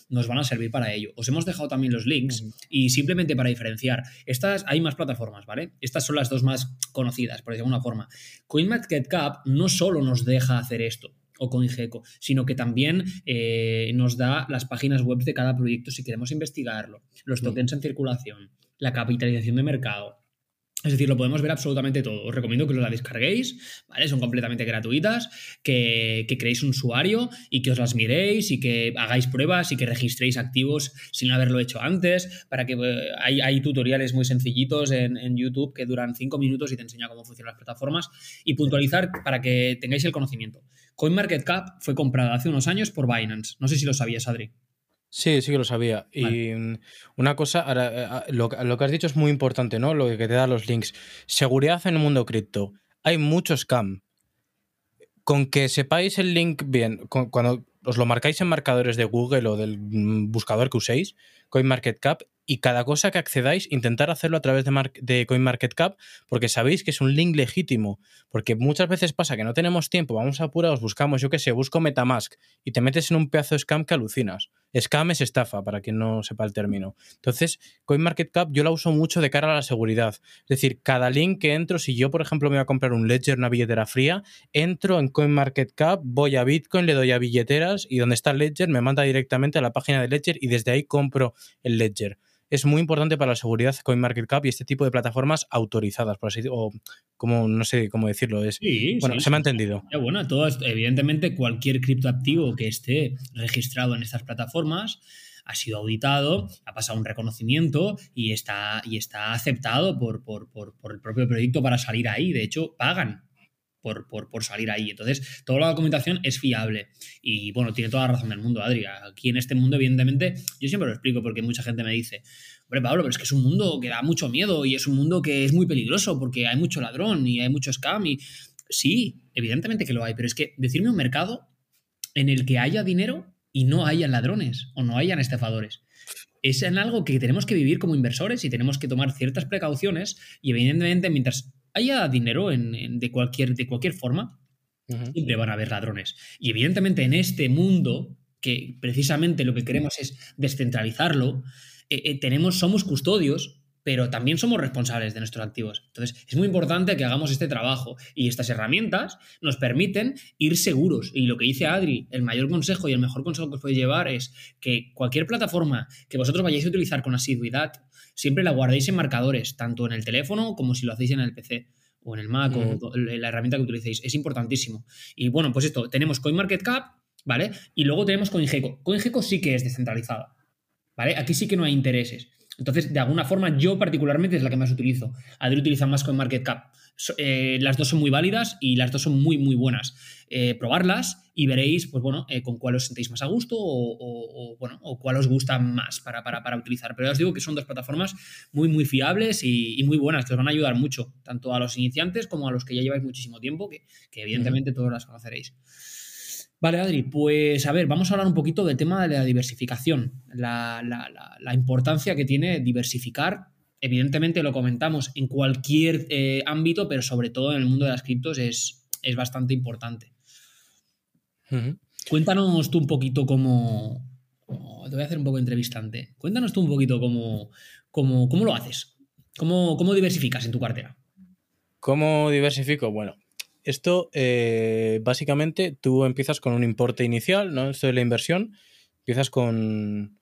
nos van a servir para ello. Os hemos dejado también los links y simplemente para diferenciar, estas hay más plataformas, ¿vale? Estas son las dos más conocidas, por decirlo de alguna forma. CoinMarketCap no solo nos deja hacer esto, o CoinGecko, sino que también eh, nos da las páginas web de cada proyecto si queremos investigarlo, los tokens en circulación, la capitalización de mercado, es decir, lo podemos ver absolutamente todo. Os recomiendo que os la descarguéis, ¿vale? Son completamente gratuitas, que, creéis un usuario y que os las miréis y que hagáis pruebas y que registréis activos sin haberlo hecho antes, para que eh, hay, tutoriales muy sencillitos en, en, YouTube que duran cinco minutos y te enseña cómo funcionan las plataformas y puntualizar para que tengáis el conocimiento. CoinMarketCap fue comprada hace unos años por Binance. No sé si lo sabías, Adri. Sí, sí que lo sabía. Y mm, una cosa, eh, lo, que has dicho es muy importante, ¿no? Lo que te da los links. Seguridad en el mundo cripto. Hay mucho scam. Con que sepáis el link bien, cuando os lo marcáis en marcadores de Google o del mm, buscador que uséis, CoinMarketCap, y cada cosa que accedáis, intentar hacerlo a través de, de CoinMarketCap, porque sabéis que es un link legítimo. Porque muchas veces pasa que no tenemos tiempo, vamos a apurados, buscamos, yo qué sé, busco Metamask y te metes en un pedazo de scam que alucinas. Scam es estafa, para quien no sepa el término. Entonces, CoinMarketCap yo la uso mucho de cara a la seguridad. Es decir, cada link que entro, si yo, por ejemplo, me voy a comprar un Ledger, una billetera fría, entro en CoinMarketCap, voy a Bitcoin, le doy a billeteras y donde está Ledger me manda directamente a la página de Ledger y desde ahí compro el Ledger es muy importante para la seguridad CoinMarketCap y este tipo de plataformas autorizadas, por así o como no sé cómo decirlo. Es, bueno, se me ha entendido. bueno, todo evidentemente cualquier criptoactivo que esté registrado en estas plataformas ha sido auditado, ha pasado un reconocimiento y está, y está aceptado por, por, por el propio proyecto para salir ahí. De hecho, pagan por, por, salir ahí. Entonces, toda la documentación es fiable. Y bueno, tiene toda la razón del mundo, Adri. Aquí en este mundo, evidentemente, yo siempre lo explico porque mucha gente me dice, hombre, Pablo, pero es que es un mundo que da mucho miedo y es un mundo que es muy peligroso porque hay mucho ladrón y hay mucho scam. Y sí, evidentemente que lo hay, pero es que decirme un mercado en el que haya dinero y no hayan ladrones o no hayan estafadores es en algo que tenemos que vivir como inversores y tenemos que tomar ciertas precauciones y evidentemente mientras haya dinero en, de, cualquier, de cualquier forma, siempre van a haber ladrones. Y evidentemente en este mundo, que precisamente lo que queremos es descentralizarlo, eh, eh, tenemos, somos custodios pero también somos responsables de nuestros activos. Entonces, es muy importante que hagamos este trabajo y estas herramientas nos permiten ir seguros. Y lo que dice Adri, el mayor consejo y el mejor consejo que os puede llevar es que cualquier plataforma que vosotros vayáis a utilizar con asiduidad, siempre la guardéis en marcadores, tanto en el teléfono como si lo hacéis en el PC o en el Mac o la herramienta que utilicéis. Es importantísimo. Y bueno, pues esto, tenemos CoinMarketCap, ¿vale? Y luego tenemos CoinGecko. CoinGecko sí que es descentralizada, ¿vale? Aquí sí que no hay intereses. Entonces, de alguna forma, yo particularmente es la que más utilizo. Adri utiliza más CoinMarketCap. Eh, las dos son muy válidas y las dos son muy, muy buenas. Eh, probarlas y veréis, pues bueno, eh, con cuál os sentéis más a gusto o, bueno, o cuál os gusta más para, para, utilizar. Pero ya os digo que son dos plataformas muy, muy fiables y, muy buenas, que os van a ayudar mucho, tanto a los iniciantes como a los que ya lleváis muchísimo tiempo, que, evidentemente todos las conoceréis. Vale, Adri, pues a ver, vamos a hablar un poquito del tema de la diversificación, la, importancia que tiene diversificar. Evidentemente lo comentamos en cualquier eh, ámbito, pero sobre todo en el mundo de las criptos es, es bastante importante. Cuéntanos tú un poquito cómo... te voy a hacer un poco entrevistante. Cuéntanos tú un poquito cómo, cómo, cómo lo haces. ¿Cómo, ¿Cómo diversificas en tu cartera? ¿Cómo diversifico? Bueno, esto, eh, básicamente, tú empiezas con un importe inicial, ¿no? Esto de la inversión. Empiezas con,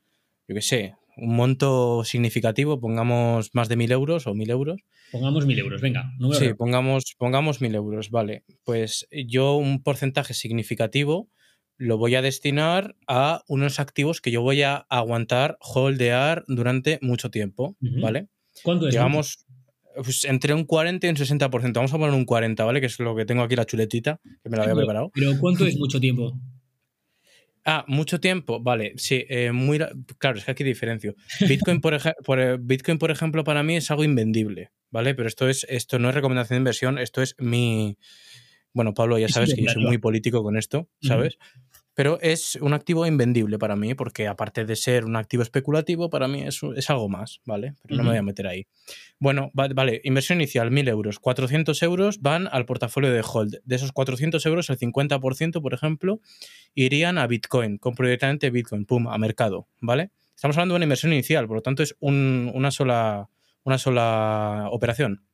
yo qué sé, un monto significativo, pongamos más de mil euros o mil euros. Pongamos mil euros, venga. sí, pongamos, pongamos mil euros, vale. Pues yo un porcentaje significativo lo voy a destinar a unos activos que yo voy a aguantar, holdear durante mucho tiempo, ¿vale? ¿Cuánto es? Digamos, pues, entre un 40 y un 60%. Vamos a poner un 40, ¿vale? Que es lo que tengo aquí la chuletita, que me la había preparado. Pero ¿cuánto es mucho tiempo? Ah, mucho tiempo, vale, sí, eh, muy claro, es que aquí diferencio. Bitcoin por, por, eh, Bitcoin, por ejemplo, para mí es algo invendible, ¿vale? Pero esto es, esto no es recomendación de inversión, esto es mi. Bueno, Pablo, ya sabes que yo soy muy político con esto, ¿sabes? Pero es un activo invendible para mí, porque aparte de ser un activo especulativo, para mí es, es algo más, ¿vale? Pero no me voy a meter ahí. Bueno, vale, inversión inicial, 1.000 euros. 400 euros van al portafolio de Hold. De esos 400 euros, el 50%, por ejemplo, irían a Bitcoin. Compro directamente Bitcoin, pum, a mercado, ¿vale? Estamos hablando de una inversión inicial, por lo tanto es una, sola, una sola operación.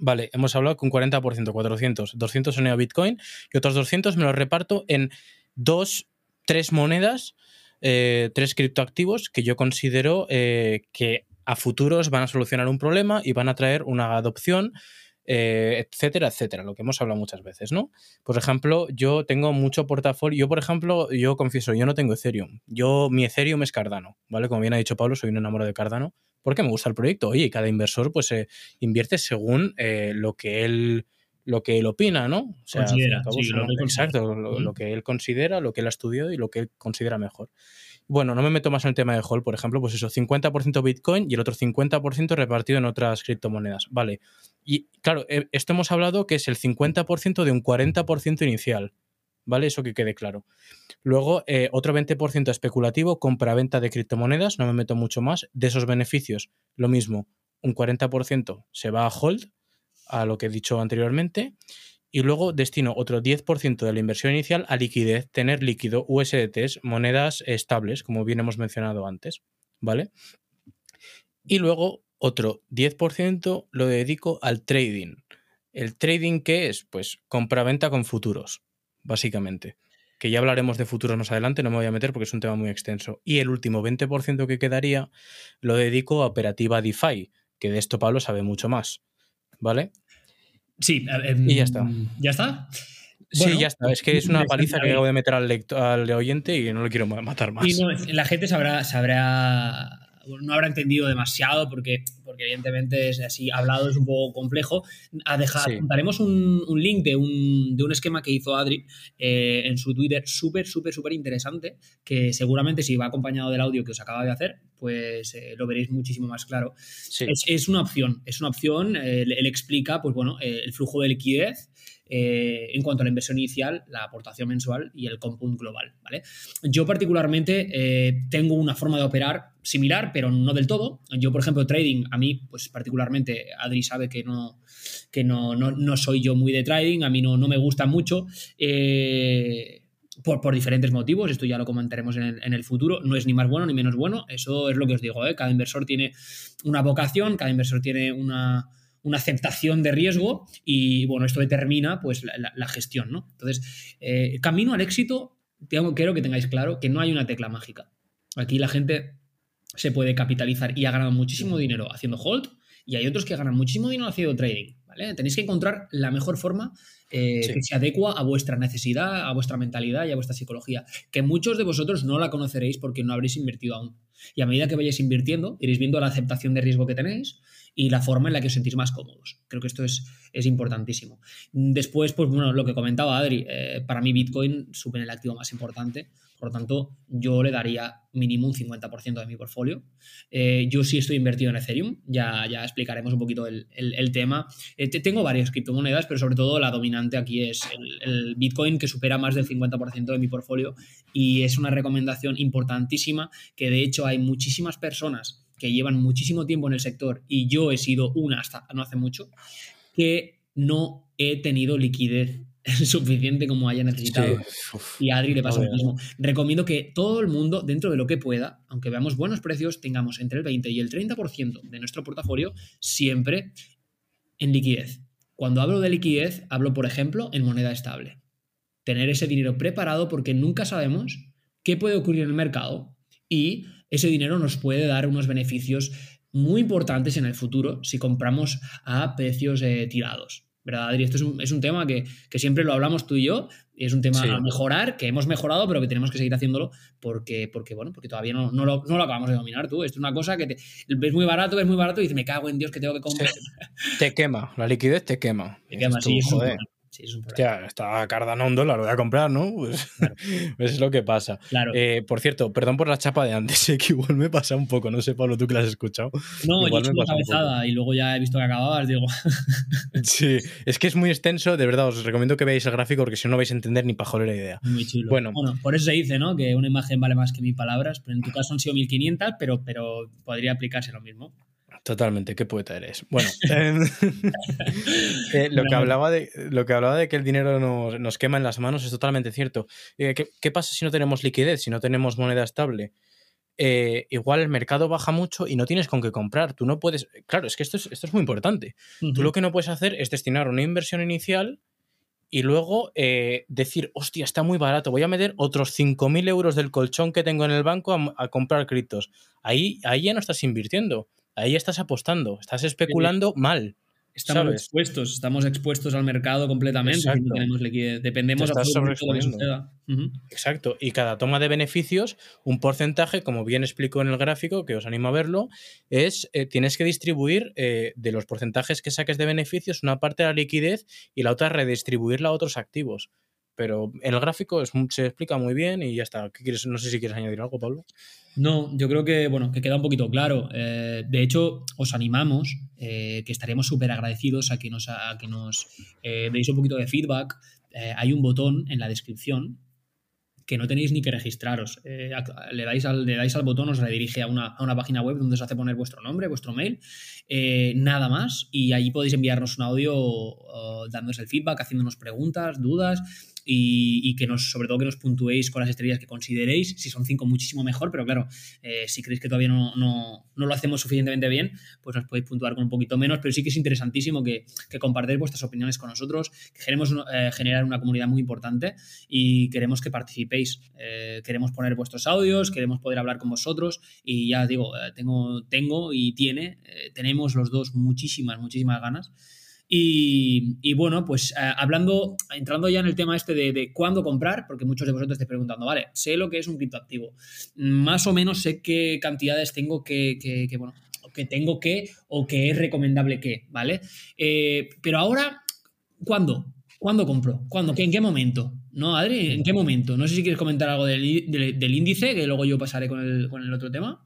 Vale, hemos hablado con 40%, 400. 200 son a Bitcoin y otros 200 me los reparto en dos, tres monedas, eh, tres criptoactivos que yo considero eh, que a futuros van a solucionar un problema y van a traer una adopción, eh, etcétera, etcétera, lo que hemos hablado muchas veces, ¿no? Por ejemplo, yo tengo mucho portafolio, yo por ejemplo, yo confieso, yo no tengo Ethereum, yo mi Ethereum es Cardano, ¿vale? Como bien ha dicho Pablo, soy un enamorado de Cardano, porque me gusta el proyecto, oye, y cada inversor pues invierte según lo que él lo que él opina, ¿no? O sea, considera, exacto, lo, que él considera, lo que él ha estudiado y lo que él considera mejor. Bueno, no me meto más en el tema de Hall, por ejemplo, pues eso, 50% Bitcoin y el otro 50% repartido en otras criptomonedas. Vale. Y claro, eh, esto hemos hablado que es el 50% de un 40% inicial. ¿Vale? Eso que quede claro. Luego, eh, otro 20% especulativo, compra-venta de criptomonedas, no me meto mucho más. De esos beneficios, lo mismo, un 40% se va a hold a lo que he dicho anteriormente. Y luego destino otro 10% de la inversión inicial a liquidez, tener líquido, USDTs, monedas estables, como bien hemos mencionado antes. ¿Vale? Y luego otro 10% lo dedico al trading. ¿El trading qué es? Pues compra-venta con futuros, básicamente. Que ya hablaremos de futuros más adelante, no me voy a meter porque es un tema muy extenso. Y el último 20% que quedaría lo dedico a operativa DeFi, que de esto Pablo sabe mucho más. ¿Vale? Sí, y ya está. ¿Ya está? sí, ya está. Es que es una paliza que acabo de meter al, al oyente y no lo quiero matar más. Y la gente sabrá, sabrá no habrá entendido demasiado porque, porque evidentemente es así, hablado es un poco complejo. A dejar, un, un, link de un, de un, esquema que hizo Adri eh, en su Twitter súper, súper, súper interesante, que seguramente si va acompañado del audio que os acaba de hacer, pues eh, lo veréis muchísimo más claro. Es, es, una opción, es una opción, él, explica, pues bueno, eh, el flujo de liquidez, eh, en cuanto a la inversión inicial, la aportación mensual y el compound global. ¿vale? Yo particularmente eh, tengo una forma de operar similar, pero no del todo. Yo, por ejemplo, trading, a mí, pues particularmente, Adri sabe que no, que no, no, soy yo muy de trading, a mí no, no me gusta mucho. Eh, por, por, diferentes motivos, esto ya lo comentaremos en el, en el, futuro, no es ni más bueno ni menos bueno, eso es lo que os digo, cada inversor tiene una vocación, cada inversor tiene una, una aceptación de riesgo y bueno, esto determina pues la, gestión, ¿no? Entonces, eh, camino al éxito, tengo, quiero que tengáis claro que no hay una tecla mágica. Aquí la gente se puede capitalizar y ha ganado muchísimo dinero haciendo hold y hay otros que ganan muchísimo dinero haciendo trading. ¿vale? Tenéis que encontrar la mejor forma eh, que se adecua a vuestra necesidad, a vuestra mentalidad y a vuestra psicología, que muchos de vosotros no la conoceréis porque no habréis invertido aún. Y a medida que vayáis invirtiendo, iréis viendo la aceptación de riesgo que tenéis y la forma en la que os sentís más cómodos. Creo que esto es, es importantísimo. Después, pues bueno, lo que comentaba Adri, eh, para mí Bitcoin supone el activo más importante, por lo tanto, yo le daría mínimo un 50% de mi portfolio. Eh, yo sí estoy invertido en Ethereum, ya, ya explicaremos un poquito el, tema. Eh, tengo varias criptomonedas, pero sobre todo la dominante aquí es el, el Bitcoin, que supera más del 50% de mi portfolio y es una recomendación importantísima que de hecho hay muchísimas personas que llevan muchísimo tiempo en el sector y yo he sido una hasta no hace mucho, que no he tenido liquidez suficiente como haya necesitado. y a Adri le pasa lo mismo. Recomiendo que todo el mundo, dentro de lo que pueda, aunque veamos buenos precios, tengamos entre el 20 y el 30% de nuestro portafolio siempre en liquidez. Cuando hablo de liquidez, hablo, por ejemplo, en moneda estable. Tener ese dinero preparado porque nunca sabemos qué puede ocurrir en el mercado y ese dinero nos puede dar unos beneficios muy importantes en el futuro si compramos a precios eh, tirados. ¿verdad, Adri? Esto es un, tema que, siempre lo hablamos tú y yo, y es un tema a mejorar, que hemos mejorado, pero que tenemos que seguir haciéndolo porque, porque bueno, porque todavía no, no, lo, acabamos de dominar tú. Esto es una cosa que te, ves muy barato, ves muy barato y dices, me cago en Dios que tengo que comprar. Te quema, la liquidez te quema. Te quema, sí, joder. Sí, es un está Cardano un dólar, lo voy a comprar, ¿no? Pues, pues, es lo que pasa. Claro. Eh, por cierto, perdón por la chapa de antes, que igual me pasa un poco. No sé, Pablo, tú que la has escuchado. No, igual yo he una cabezada y luego ya he visto que acababas, digo. sí, es que es muy extenso, de verdad, os recomiendo que veáis el gráfico porque si no no vais a entender ni para la idea. Muy chulo. Bueno. por eso se dice, ¿no? Que una imagen vale más que mil palabras, pero en tu caso han sido 1500, pero, pero podría aplicarse lo mismo. Totalmente, qué poeta eres. Bueno, em, eh, lo, que hablaba de, lo que hablaba de que el dinero nos, quema en las manos es totalmente cierto. Eh, ¿qué, pasa si no tenemos liquidez, si no tenemos moneda estable? Eh, igual el mercado baja mucho y no tienes con qué comprar. Tú no puedes. Claro, es que esto es, esto es muy importante. Tú lo que no puedes hacer es destinar una inversión inicial y luego decir, hostia, está muy barato, voy a meter otros 5.000 euros del colchón que tengo en el banco a, a comprar criptos. Ahí, ahí ya no estás invirtiendo ahí estás apostando, estás especulando mal. Estamos expuestos, estamos expuestos al mercado completamente. Dependemos de Exacto. Y cada toma de beneficios, un porcentaje, como bien explico en el gráfico, que os animo a verlo, es eh, tienes que distribuir eh, de los porcentajes que saques de beneficios una parte a la liquidez y la otra redistribuirla a otros activos. Pero en el gráfico se explica muy bien y ya está. ¿Qué quieres? No sé si quieres añadir algo, Pablo. No, yo creo que, bueno, que queda un poquito claro. Eh, de hecho, os animamos, eh, que estaremos súper agradecidos a que nos, a que nos eh, deis un poquito de feedback. hay un botón en la descripción que no tenéis ni que registraros. le, dais al, le dais al botón, os redirige a una, a una, página web donde os hace poner vuestro nombre, vuestro mail, nada más, y allí podéis enviarnos un audio dándonos el feedback, haciéndonos preguntas, dudas y, que nos, sobre todo que nos puntuéis con las estrellas que consideréis. Si son cinco, muchísimo mejor, pero claro, eh, si creéis que todavía no, no, no, lo hacemos suficientemente bien, pues nos podéis puntuar con un poquito menos, pero sí que es interesantísimo que, que compartáis vuestras opiniones con nosotros, que queremos eh, generar una comunidad muy importante y queremos que participéis. Eh, queremos poner vuestros audios, queremos poder hablar con vosotros y ya digo, tengo, tengo y tiene, tenemos los dos muchísimas, muchísimas ganas y, bueno, pues eh, hablando, entrando ya en el tema este de, cuándo comprar, porque muchos de vosotros estáis preguntando, vale, sé lo que es un criptoactivo, más o menos sé qué cantidades tengo que, que, bueno, que tengo que o que es recomendable que, ¿vale? Eh, pero ahora, ¿cuándo? ¿Cuándo compro? ¿Cuándo? ¿En qué momento? ¿No, Adri? ¿En qué momento? No sé si quieres comentar algo del, del, índice, que luego yo pasaré con el, con el otro tema.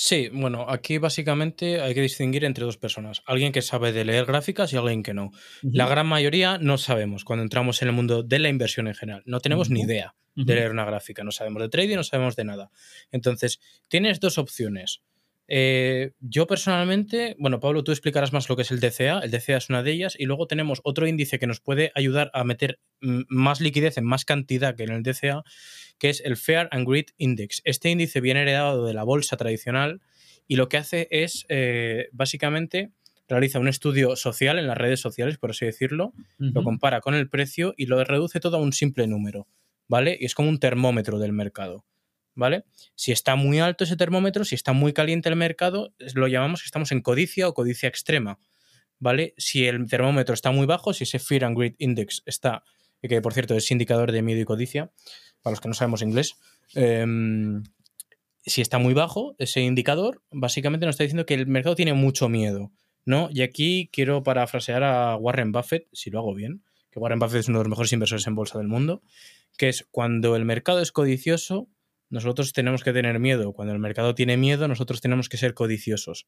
Sí, bueno, aquí básicamente hay que distinguir entre dos personas. Alguien que sabe de leer gráficas y alguien que no. La gran mayoría no sabemos cuando entramos en el mundo de la inversión en general. No tenemos ni idea de leer una gráfica. No sabemos de trading, no sabemos de nada. Entonces, tienes dos opciones. Eh, yo personalmente, bueno, Pablo, tú explicarás más lo que es el DCA. El DCA es una de ellas. Y luego tenemos otro índice que nos puede ayudar a meter más liquidez en más cantidad que en el DCA, que es el Fair and Greed Index. Este índice viene heredado de la bolsa tradicional y lo que hace es, eh, básicamente, realiza un estudio social en las redes sociales, por así decirlo, lo compara con el precio y lo reduce todo a un simple número, ¿vale? Y es como un termómetro del mercado, ¿vale? Si está muy alto ese termómetro, si está muy caliente el mercado, lo llamamos que estamos en codicia o codicia extrema, ¿vale? Si el termómetro está muy bajo, si ese Fear and Greed Index está, que por cierto es indicador de miedo y codicia, para los que no sabemos inglés, em, si está muy bajo ese indicador, básicamente nos está diciendo que el mercado tiene mucho miedo, ¿no? Y aquí quiero parafrasear a Warren Buffett, si lo hago bien, que Warren Buffett es uno de los mejores inversores en bolsa del mundo, que es cuando el mercado es codicioso, nosotros tenemos que tener miedo. Cuando el mercado tiene miedo, nosotros tenemos que ser codiciosos.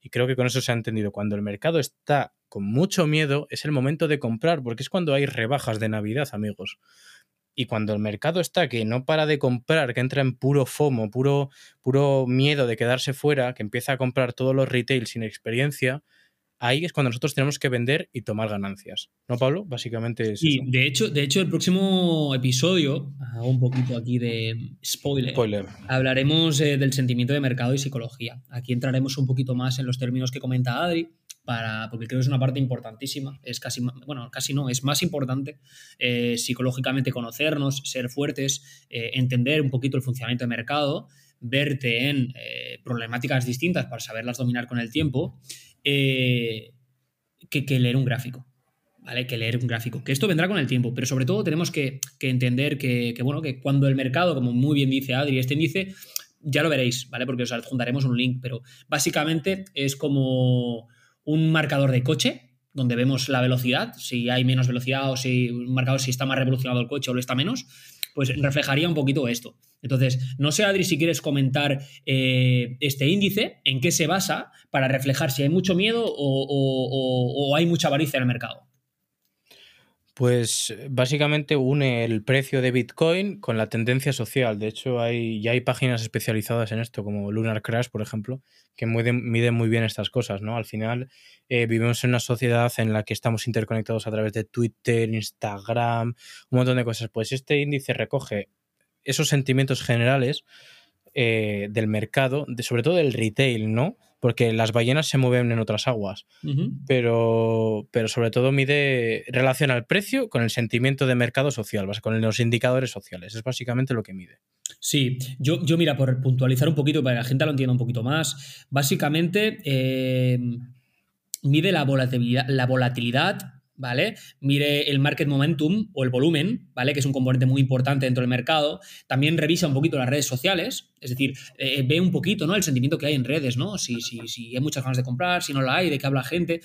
Y creo que con eso se ha entendido. Cuando el mercado está con mucho miedo, es el momento de comprar, porque es cuando hay rebajas de Navidad, amigos. Y cuando el mercado está que no para de comprar, que entra en puro FOMO, puro, puro miedo de quedarse fuera, que empieza a comprar todos los retail sin experiencia, ahí es cuando nosotros tenemos que vender y tomar ganancias. ¿No, Pablo? Básicamente es Sí, de hecho, de hecho, el próximo episodio, hago un poquito aquí de spoiler, spoiler. hablaremos eh, del sentimiento de mercado y psicología. Aquí entraremos un poquito más en los términos que comenta Adri, para, porque creo que es una parte importantísima, es casi, bueno, casi no, es más importante eh, psicológicamente conocernos, ser fuertes, eh, entender un poquito el funcionamiento del mercado, verte en problemáticas distintas para saberlas dominar con el tiempo, que, leer un gráfico. ¿vale? Que leer un gráfico. Que esto vendrá con el tiempo, pero sobre todo tenemos que, entender que, bueno, que cuando el mercado, como muy bien dice Adri, este índice, ya lo veréis, ¿vale? Porque os adjuntaremos un link, pero básicamente es como un marcador de coche, donde vemos la velocidad, si hay menos velocidad o si un marcador si está más revolucionado el coche o lo está menos, pues reflejaría un poquito esto. Entonces, no sé, Adri, si quieres comentar eh, este índice, en qué se basa para reflejar si hay mucho miedo o hay mucha avaricia en el mercado. Pues básicamente une el precio de Bitcoin con la tendencia social. De hecho, hay, ya hay páginas especializadas en esto, como Lunar Crash, por ejemplo, que miden, muy bien estas cosas. ¿no? Al final, eh, vivimos en una sociedad en la que estamos interconectados a través de Twitter, Instagram, un montón de cosas. Pues este índice recoge esos sentimientos generales eh, del mercado, de, sobre todo del retail, ¿no? porque las ballenas se mueven en otras aguas, pero, pero sobre todo mide, relaciona el precio con el sentimiento de mercado social, con los indicadores sociales, es básicamente lo que mide. Sí, yo, yo mira, por puntualizar un poquito para que la gente lo entienda un poquito más, básicamente eh, mide la volatilidad, la volatilidad ¿vale? Mire el market momentum o el volumen, ¿vale? Que es un componente muy importante dentro del mercado. También revisa un poquito las redes sociales, es decir, eh, ve un poquito, ¿no? El sentimiento que hay en redes, ¿no? Si, si, si hay muchas ganas de comprar, si no la hay, de qué habla gente.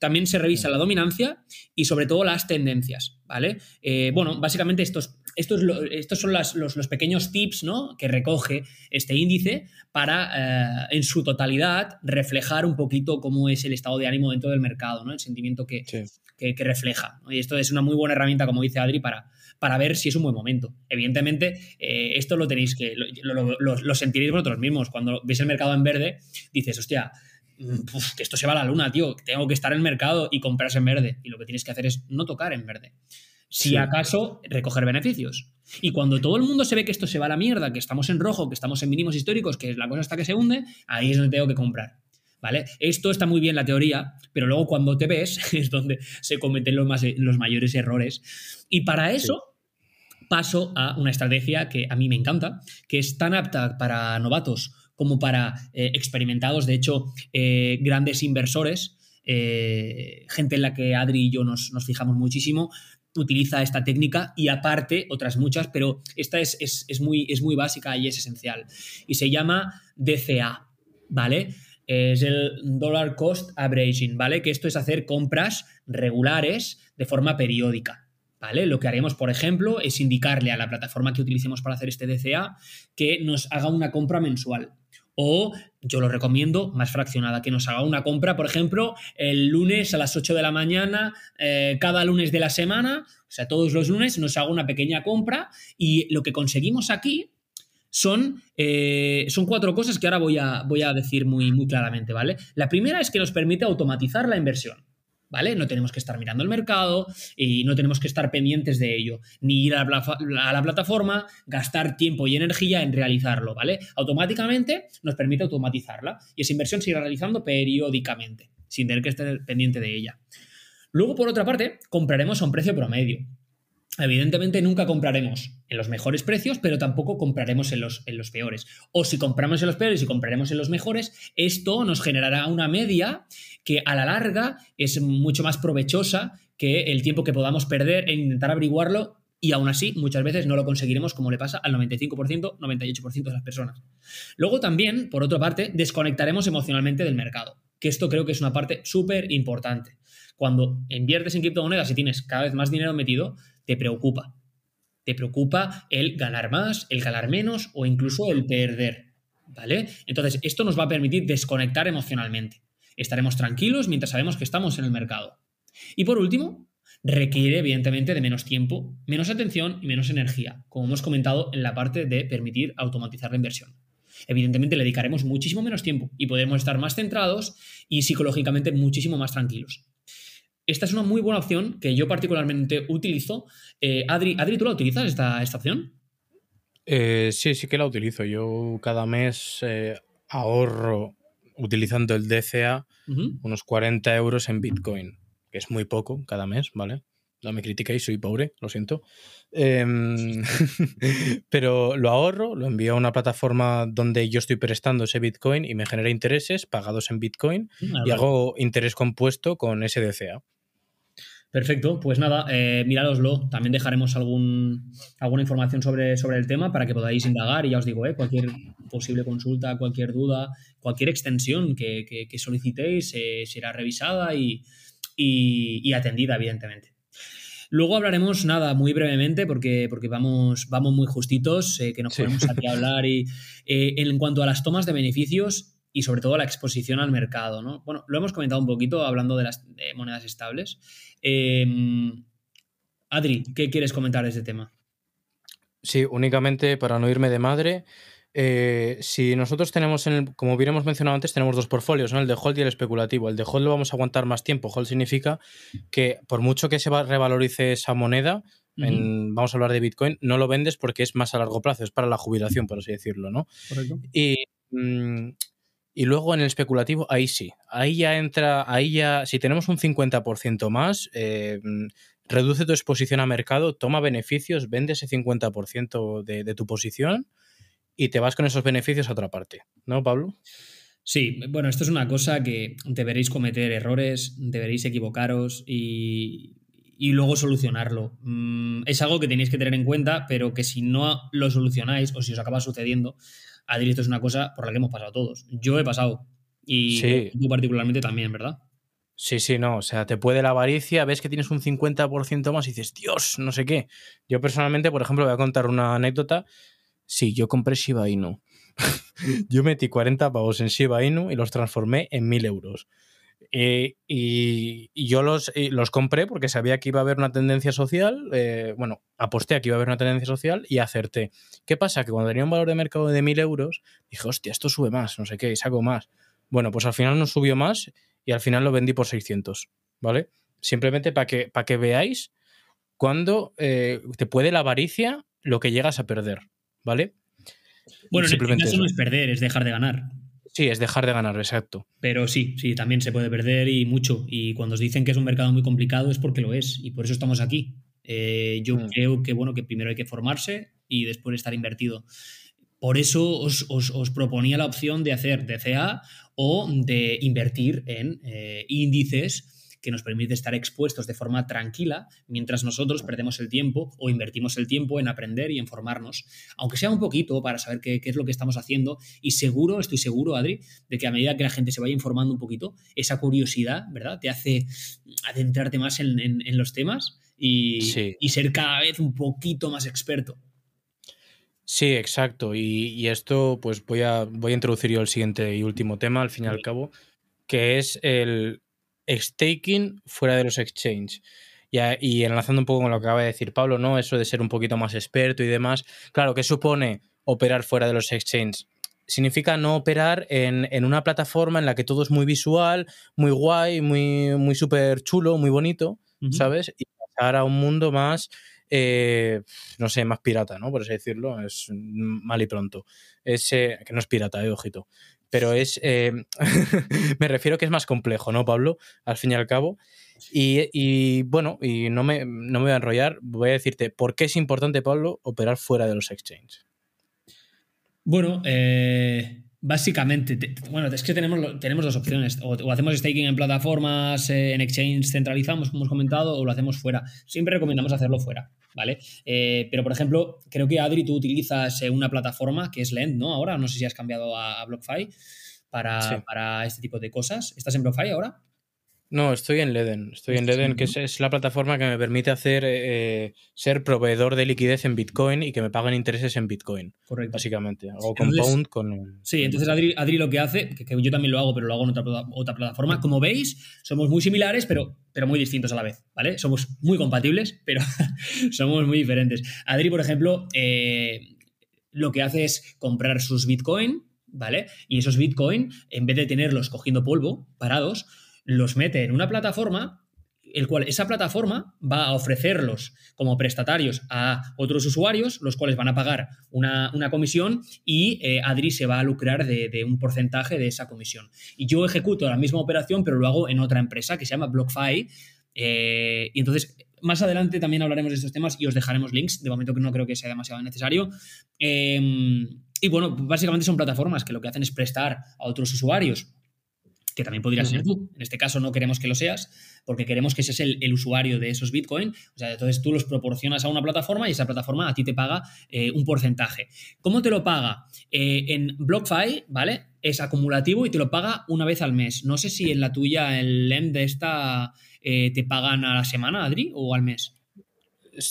También se revisa la dominancia y sobre todo las tendencias, ¿vale? Eh, bueno, básicamente estos, estos, estos son los, pequeños tips ¿no? que recoge este índice para, eh, en su totalidad, reflejar un poquito cómo es el estado de ánimo dentro del mercado, ¿no? El sentimiento que, que, refleja. Y esto es una muy buena herramienta, como dice Adri, para, para ver si es un buen momento. Evidentemente, eh, esto lo tenéis que, lo, sentiréis vosotros mismos. Cuando veis el mercado en verde, dices, hostia, mm, que esto se va a la luna, tío, tengo que estar en el mercado y comprarse en verde. Y lo que tienes que hacer es no tocar en verde. Si acaso, recoger beneficios. Y cuando todo el mundo se ve que esto se va a la mierda, que estamos en rojo, que estamos en mínimos históricos, que la cosa está que se hunde, ahí es donde tengo que comprar. ¿Vale? Esto está muy bien la teoría, pero luego cuando te ves es donde se cometen los, los mayores errores. Y para eso paso a una estrategia que a mí me encanta, que es tan apta para novatos como para eh, experimentados, de hecho, eh, grandes inversores, eh, gente en la que Adri y yo nos, fijamos muchísimo, utiliza esta técnica y aparte otras muchas, pero esta es, es, muy, es muy básica y es esencial. Y se llama DCA, ¿vale? Es el dollar cost averaging, ¿vale? Que esto es hacer compras regulares de forma periódica. ¿Vale? Lo que haremos, por ejemplo, es indicarle a la plataforma que utilicemos para hacer este DCA que nos haga una compra mensual. O yo lo recomiendo más fraccionada, que nos haga una compra, por ejemplo, el lunes a las 8 de la mañana, eh, cada lunes de la semana, o sea, todos los lunes nos haga una pequeña compra y lo que conseguimos aquí son, eh, son cuatro cosas que ahora voy a, voy a decir muy, muy claramente, ¿vale? La primera es que nos permite automatizar la inversión. ¿Vale? No tenemos que estar mirando el mercado y no tenemos que estar pendientes de ello, ni ir a la, plataforma, gastar tiempo y energía en realizarlo, ¿vale? Automáticamente nos permite automatizarla y esa inversión se irá realizando periódicamente, sin tener que estar pendiente de ella. Luego, por otra parte, compraremos a un precio promedio. Evidentemente nunca compraremos en los mejores precios, pero tampoco compraremos en los, en los peores. O si compramos en los peores y compraremos en los mejores, esto nos generará una media que a la larga es mucho más provechosa que el tiempo que podamos perder en intentar averiguarlo y aún así muchas veces no lo conseguiremos como le pasa al 95%, 98% de las personas. Luego también, por otra parte, desconectaremos emocionalmente del mercado, que esto creo que es una parte súper importante. Cuando inviertes en criptomonedas y tienes cada vez más dinero metido, te preocupa. Te preocupa el ganar más, el ganar menos o incluso el perder. ¿Vale? Entonces, esto nos va a permitir desconectar emocionalmente. Estaremos tranquilos mientras sabemos que estamos en el mercado. Y por último, requiere evidentemente de menos tiempo, menos atención y menos energía, como hemos comentado en la parte de permitir automatizar la inversión. Evidentemente le dedicaremos muchísimo menos tiempo y podremos estar más centrados y psicológicamente muchísimo más tranquilos. Esta es una muy buena opción que yo particularmente utilizo. Eh, Adri, Adri, ¿tú la utilizas esta, esta opción? Eh, sí, sí que la utilizo. Yo cada mes eh, ahorro utilizando el DCA unos 40 euros en Bitcoin, que es muy poco cada mes, ¿vale? No me critiquéis, soy pobre, lo siento. Em, pero lo ahorro, lo envío a una plataforma donde yo estoy prestando ese Bitcoin y me genera intereses pagados en Bitcoin y hago interés compuesto con ese DCA. Perfecto, pues nada, eh. También dejaremos algún, alguna información sobre, sobre el tema para que podáis indagar. Y ya os digo, eh, cualquier posible consulta, cualquier duda, cualquier extensión que, solicitéis eh, será revisada y, atendida, evidentemente. Luego hablaremos, nada, muy brevemente, porque, porque vamos, vamos muy justitos, que nos ponemos aquí a hablar. Y en cuanto a las tomas de beneficios, y sobre todo la exposición al mercado. ¿no? Bueno, lo hemos comentado un poquito hablando de las monedas estables. Em, Adri, ¿qué quieres comentar de este tema? Sí, únicamente para no irme de madre. Eh, si nosotros tenemos, en como hubiéramos mencionado antes, tenemos dos portfolios, ¿no? el de hold y el especulativo. El de hold lo vamos a aguantar más tiempo. Hold significa que por mucho que se revalorice esa moneda, vamos a hablar de Bitcoin, no lo vendes porque es más a largo plazo, es para la jubilación, por así decirlo. ¿no? Correcto. Y mm, y luego en el especulativo, ahí sí. Ahí ya entra, ahí ya, si tenemos un 50% más, eh, reduce tu exposición a mercado, toma beneficios, vende ese 50% de, de tu posición y te vas con esos beneficios a otra parte. ¿No, Pablo? Sí, bueno, esto es una cosa que deberéis cometer errores, deberéis equivocaros y, y luego solucionarlo. Mm, es algo que tenéis que tener en cuenta, pero que si no lo solucionáis o si os acaba sucediendo, Adri, esto es una cosa por la que hemos pasado todos. Yo he pasado. Y tú particularmente también, ¿verdad? Sí, sí, no. O sea, te puede la avaricia, ves que tienes un 50% más y dices, Dios, no sé qué. Yo personalmente, por ejemplo, voy a contar una anécdota. Sí, yo compré Shiba Inu. yo metí 40 pavos en Shiba Inu y los transformé en 1000 euros. Eh, y, yo los, eh, los, compré porque sabía que iba a haber una tendencia social. Eh, bueno, aposté a que iba a haber una tendencia social y acerté. ¿Qué pasa? Que cuando tenía un valor de mercado de 1000 euros, dije, hostia, esto sube más, no sé qué, y saco más. Bueno, pues al final no subió más y al final lo vendí por 600, ¿vale? Simplemente para que, para que veáis cuando te puede la avaricia lo que llegas a perder, ¿vale? Bueno, Simplemente este no es perder, es dejar de ganar. Sí, es dejar de ganar, exacto. Pero sí, sí, también se puede perder y mucho. Y cuando os dicen que es un mercado muy complicado es porque lo es y por eso estamos aquí. Eh, yo mm. creo que, bueno, que primero hay que formarse y después estar invertido. Por eso os, proponía la opción de hacer DCA o de invertir en eh, índices que nos permite estar expuestos de forma tranquila mientras nosotros perdemos el tiempo o invertimos el tiempo en aprender y en formarnos, aunque sea un poquito para saber qué, es lo que estamos haciendo. Y seguro, estoy seguro, Adri, de que a medida que la gente se vaya informando un poquito, esa curiosidad, ¿verdad? Te hace adentrarte más en, los temas y, ser cada vez un poquito más experto. Sí, exacto. Y, esto, pues voy a, voy a introducir yo el siguiente y último tema, al fin y al cabo, que es el, staking fuera de los exchanges. Y, enlazando un poco con lo que acaba de decir Pablo, ¿no? Eso de ser un poquito más experto y demás. Claro, ¿qué supone operar fuera de los exchanges? Significa no operar en, una plataforma en la que todo es muy visual, muy guay, muy, muy súper chulo, muy bonito, ¿sabes? Y pasar a un mundo más, eh, no sé, más pirata, ¿no? Por así decirlo, es mal y pronto. Es, que no es pirata, eh, ojito pero es. Eh, me refiero que es más complejo, ¿no, Pablo? Al fin y al cabo. Y, bueno, y no me, no me voy a enrollar, voy a decirte por qué es importante, Pablo, operar fuera de los exchanges. Bueno, eh, básicamente, bueno, es que tenemos, tenemos dos opciones. O, hacemos staking en plataformas, eh, en exchange centralizamos, como hemos comentado, o lo hacemos fuera. Siempre recomendamos hacerlo fuera. ¿vale? Eh, pero, por ejemplo, creo que Adri, tú utilizas eh, una plataforma que es Lend, ¿no? Ahora, no sé si has cambiado a, BlockFi para, para, este tipo de cosas. ¿Estás en BlockFi ahora? No, estoy en Leden. Estoy en Leden, que es, la plataforma que me permite hacer eh, ser proveedor de liquidez en Bitcoin y que me paguen intereses en Bitcoin. Correcto. Básicamente. O Compound con. Sí, entonces Adri, Adri, lo que hace, que, yo también lo hago, pero lo hago en otra, otra plataforma. Como veis, somos muy similares, pero, pero muy distintos a la vez. ¿Vale? Somos muy compatibles, pero somos muy diferentes. Adri, por ejemplo, eh, lo que hace es comprar sus Bitcoin, ¿vale? Y esos Bitcoin, en vez de tenerlos cogiendo polvo, parados, los mete en una plataforma, el cual esa plataforma va a ofrecerlos como prestatarios a otros usuarios, los cuales van a pagar una, comisión y eh, Adri se va a lucrar de, un porcentaje de esa comisión. Y yo ejecuto la misma operación, pero lo hago en otra empresa que se llama BlockFi. Eh, y entonces, más adelante también hablaremos de estos temas y os dejaremos links. De momento que no creo que sea demasiado necesario. Em, y bueno, básicamente son plataformas que lo que hacen es prestar a otros usuarios que también podrías ser tú. En este caso no queremos que lo seas, porque queremos que seas el, el usuario de esos Bitcoin. O sea, entonces tú los proporcionas a una plataforma y esa plataforma a ti te paga eh, un porcentaje. ¿Cómo te lo paga? Eh, en BlockFi, ¿vale? Es acumulativo y te lo paga una vez al mes. No sé si en la tuya, el LEM de esta, eh, te pagan a la semana, Adri, o al mes.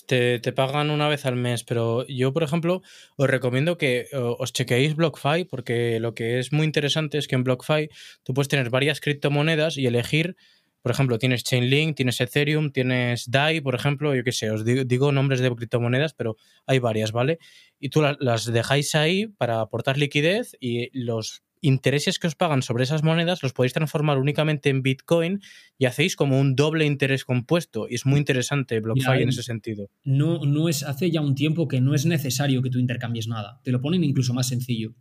Te, te, pagan una vez al mes, pero yo, por ejemplo, os recomiendo que os chequeéis BlockFi porque lo que es muy interesante es que en BlockFi tú puedes tener varias criptomonedas y elegir, por ejemplo, tienes Chainlink, tienes Ethereum, tienes DAI, por ejemplo, yo qué sé, os digo, nombres de criptomonedas, pero hay varias, ¿vale? Y tú las, las dejáis ahí para aportar liquidez y los intereses que os pagan sobre esas monedas los podéis transformar únicamente en Bitcoin y hacéis como un doble interés compuesto. Y es muy interesante BlockFi en ese sentido. No, no es, hace ya un tiempo que no es necesario que tú intercambies nada. Te lo ponen incluso más sencillo.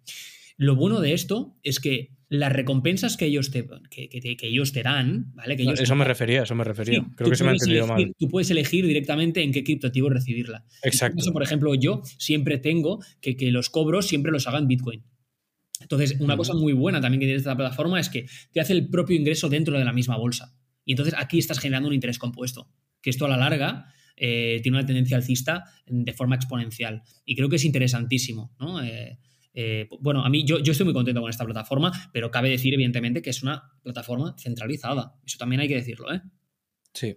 Lo bueno de esto es que las recompensas que ellos te, que, que, que ellos te dan, ¿vale? Que ellos eso me refería, eso me refería. Sí, Creo que se me ha entendido elegir, mal. Tú puedes elegir directamente en qué criptoactivo recibirla. Exacto. Eso, por ejemplo, yo siempre tengo que, que los cobros siempre los hagan Bitcoin. Entonces, una cosa muy buena también que tiene esta plataforma es que te hace el propio ingreso dentro de la misma bolsa. Y entonces aquí estás generando un interés compuesto, que esto a la larga eh, tiene una tendencia alcista de forma exponencial. Y creo que es interesantísimo, ¿no? Eh, eh, bueno, a mí yo, yo, estoy muy contento con esta plataforma, pero cabe decir, evidentemente, que es una plataforma centralizada. Eso también hay que decirlo, ¿eh? Sí.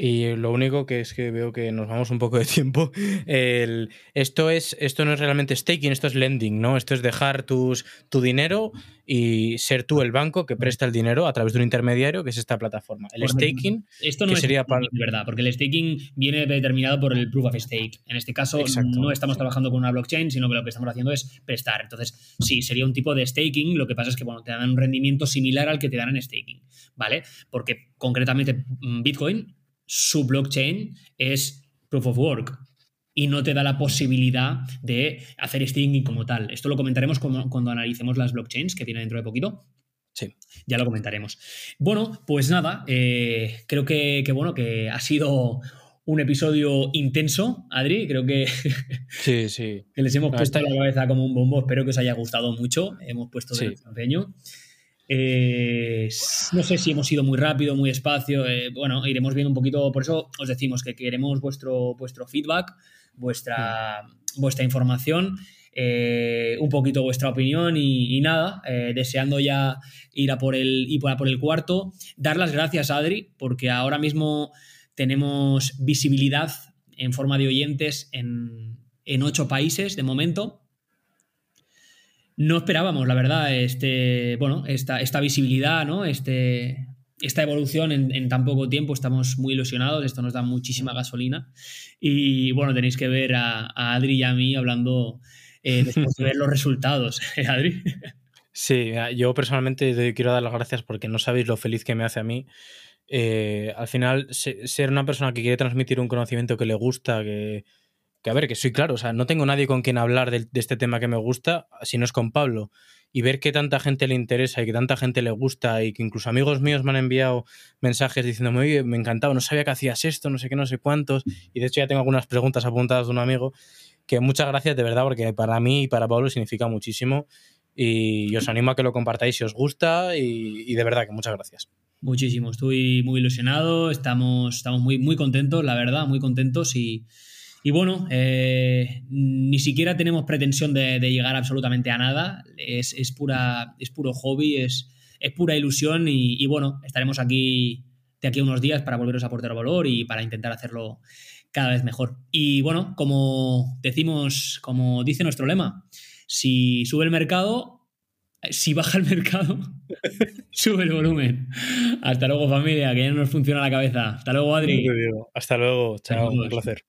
Y lo único que es que veo que nos vamos un poco de tiempo. El, esto, es, esto no es realmente staking, esto es lending, ¿no? Esto es dejar tus, tu dinero y ser tú el banco que presta el dinero a través de un intermediario, que es esta plataforma. El Correcto. staking. Esto no que es sería para... verdad, porque el staking viene determinado por el proof of stake. En este caso, Exacto, no estamos trabajando con una blockchain, sino que lo que estamos haciendo es prestar. Entonces, sí, sería un tipo de staking. Lo que pasa es que bueno, te dan un rendimiento similar al que te dan en staking, ¿vale? Porque concretamente Bitcoin su blockchain es proof of work y no te da la posibilidad de hacer staking como tal. Esto lo comentaremos cuando analicemos las blockchains que tiene dentro de poquito. Sí. Ya lo comentaremos. Bueno, pues nada, eh, creo que, que, bueno, que ha sido un episodio intenso, Adri. Creo que, sí, sí. que les hemos puesto la cabeza como un bombo. Espero que os haya gustado mucho. Hemos puesto sí. empeño. Eh, no sé si hemos ido muy rápido, muy despacio. Eh, bueno, iremos viendo un poquito. Por eso os decimos que queremos vuestro, vuestro feedback, vuestra, sí. vuestra información, eh, un poquito vuestra opinión y, y nada, deseando ya ir a por el, ir a por el cuarto. Dar las gracias, Adri, porque ahora mismo tenemos visibilidad en forma de oyentes en, en ocho países de momento no esperábamos, la verdad, este, bueno, esta, esta visibilidad, ¿no? Este, esta evolución en, en, tan poco tiempo. Estamos muy ilusionados, esto nos da muchísima gasolina. Y bueno, tenéis que ver a, a Adri y a mí hablando eh, después de ver los resultados. ¿Eh, Adri? Sí, yo personalmente quiero dar las gracias porque no sabéis lo feliz que me hace a mí. Eh, al final, ser una persona que quiere transmitir un conocimiento que le gusta, que, que a ver, que soy claro, o sea, no tengo nadie con quien hablar de, este tema que me gusta, si no es con Pablo. Y ver que tanta gente le interesa y que tanta gente le gusta y que incluso amigos míos me han enviado mensajes diciéndome, oye, me encantaba, no sabía que hacías esto, no sé qué, no sé cuántos. Y de hecho ya tengo algunas preguntas apuntadas de un amigo. Que muchas gracias de verdad, porque para mí y para Pablo significa muchísimo. Y os animo a que lo compartáis si os gusta y, y de verdad que muchas gracias. Muchísimo, estoy muy ilusionado, estamos, estamos muy, muy contentos, la verdad, muy contentos y... Y bueno, eh, ni siquiera tenemos pretensión de, de, llegar absolutamente a nada. Es, es, pura, es puro hobby, es, es pura ilusión y, y, bueno, estaremos aquí de aquí a unos días para volveros a aportar valor y para intentar hacerlo cada vez mejor. Y bueno, como decimos, como dice nuestro lema, si sube el mercado, si baja el mercado, sube el volumen. Hasta luego familia, que ya no nos funciona la cabeza. Hasta luego Adri. Hasta luego, chao, un placer.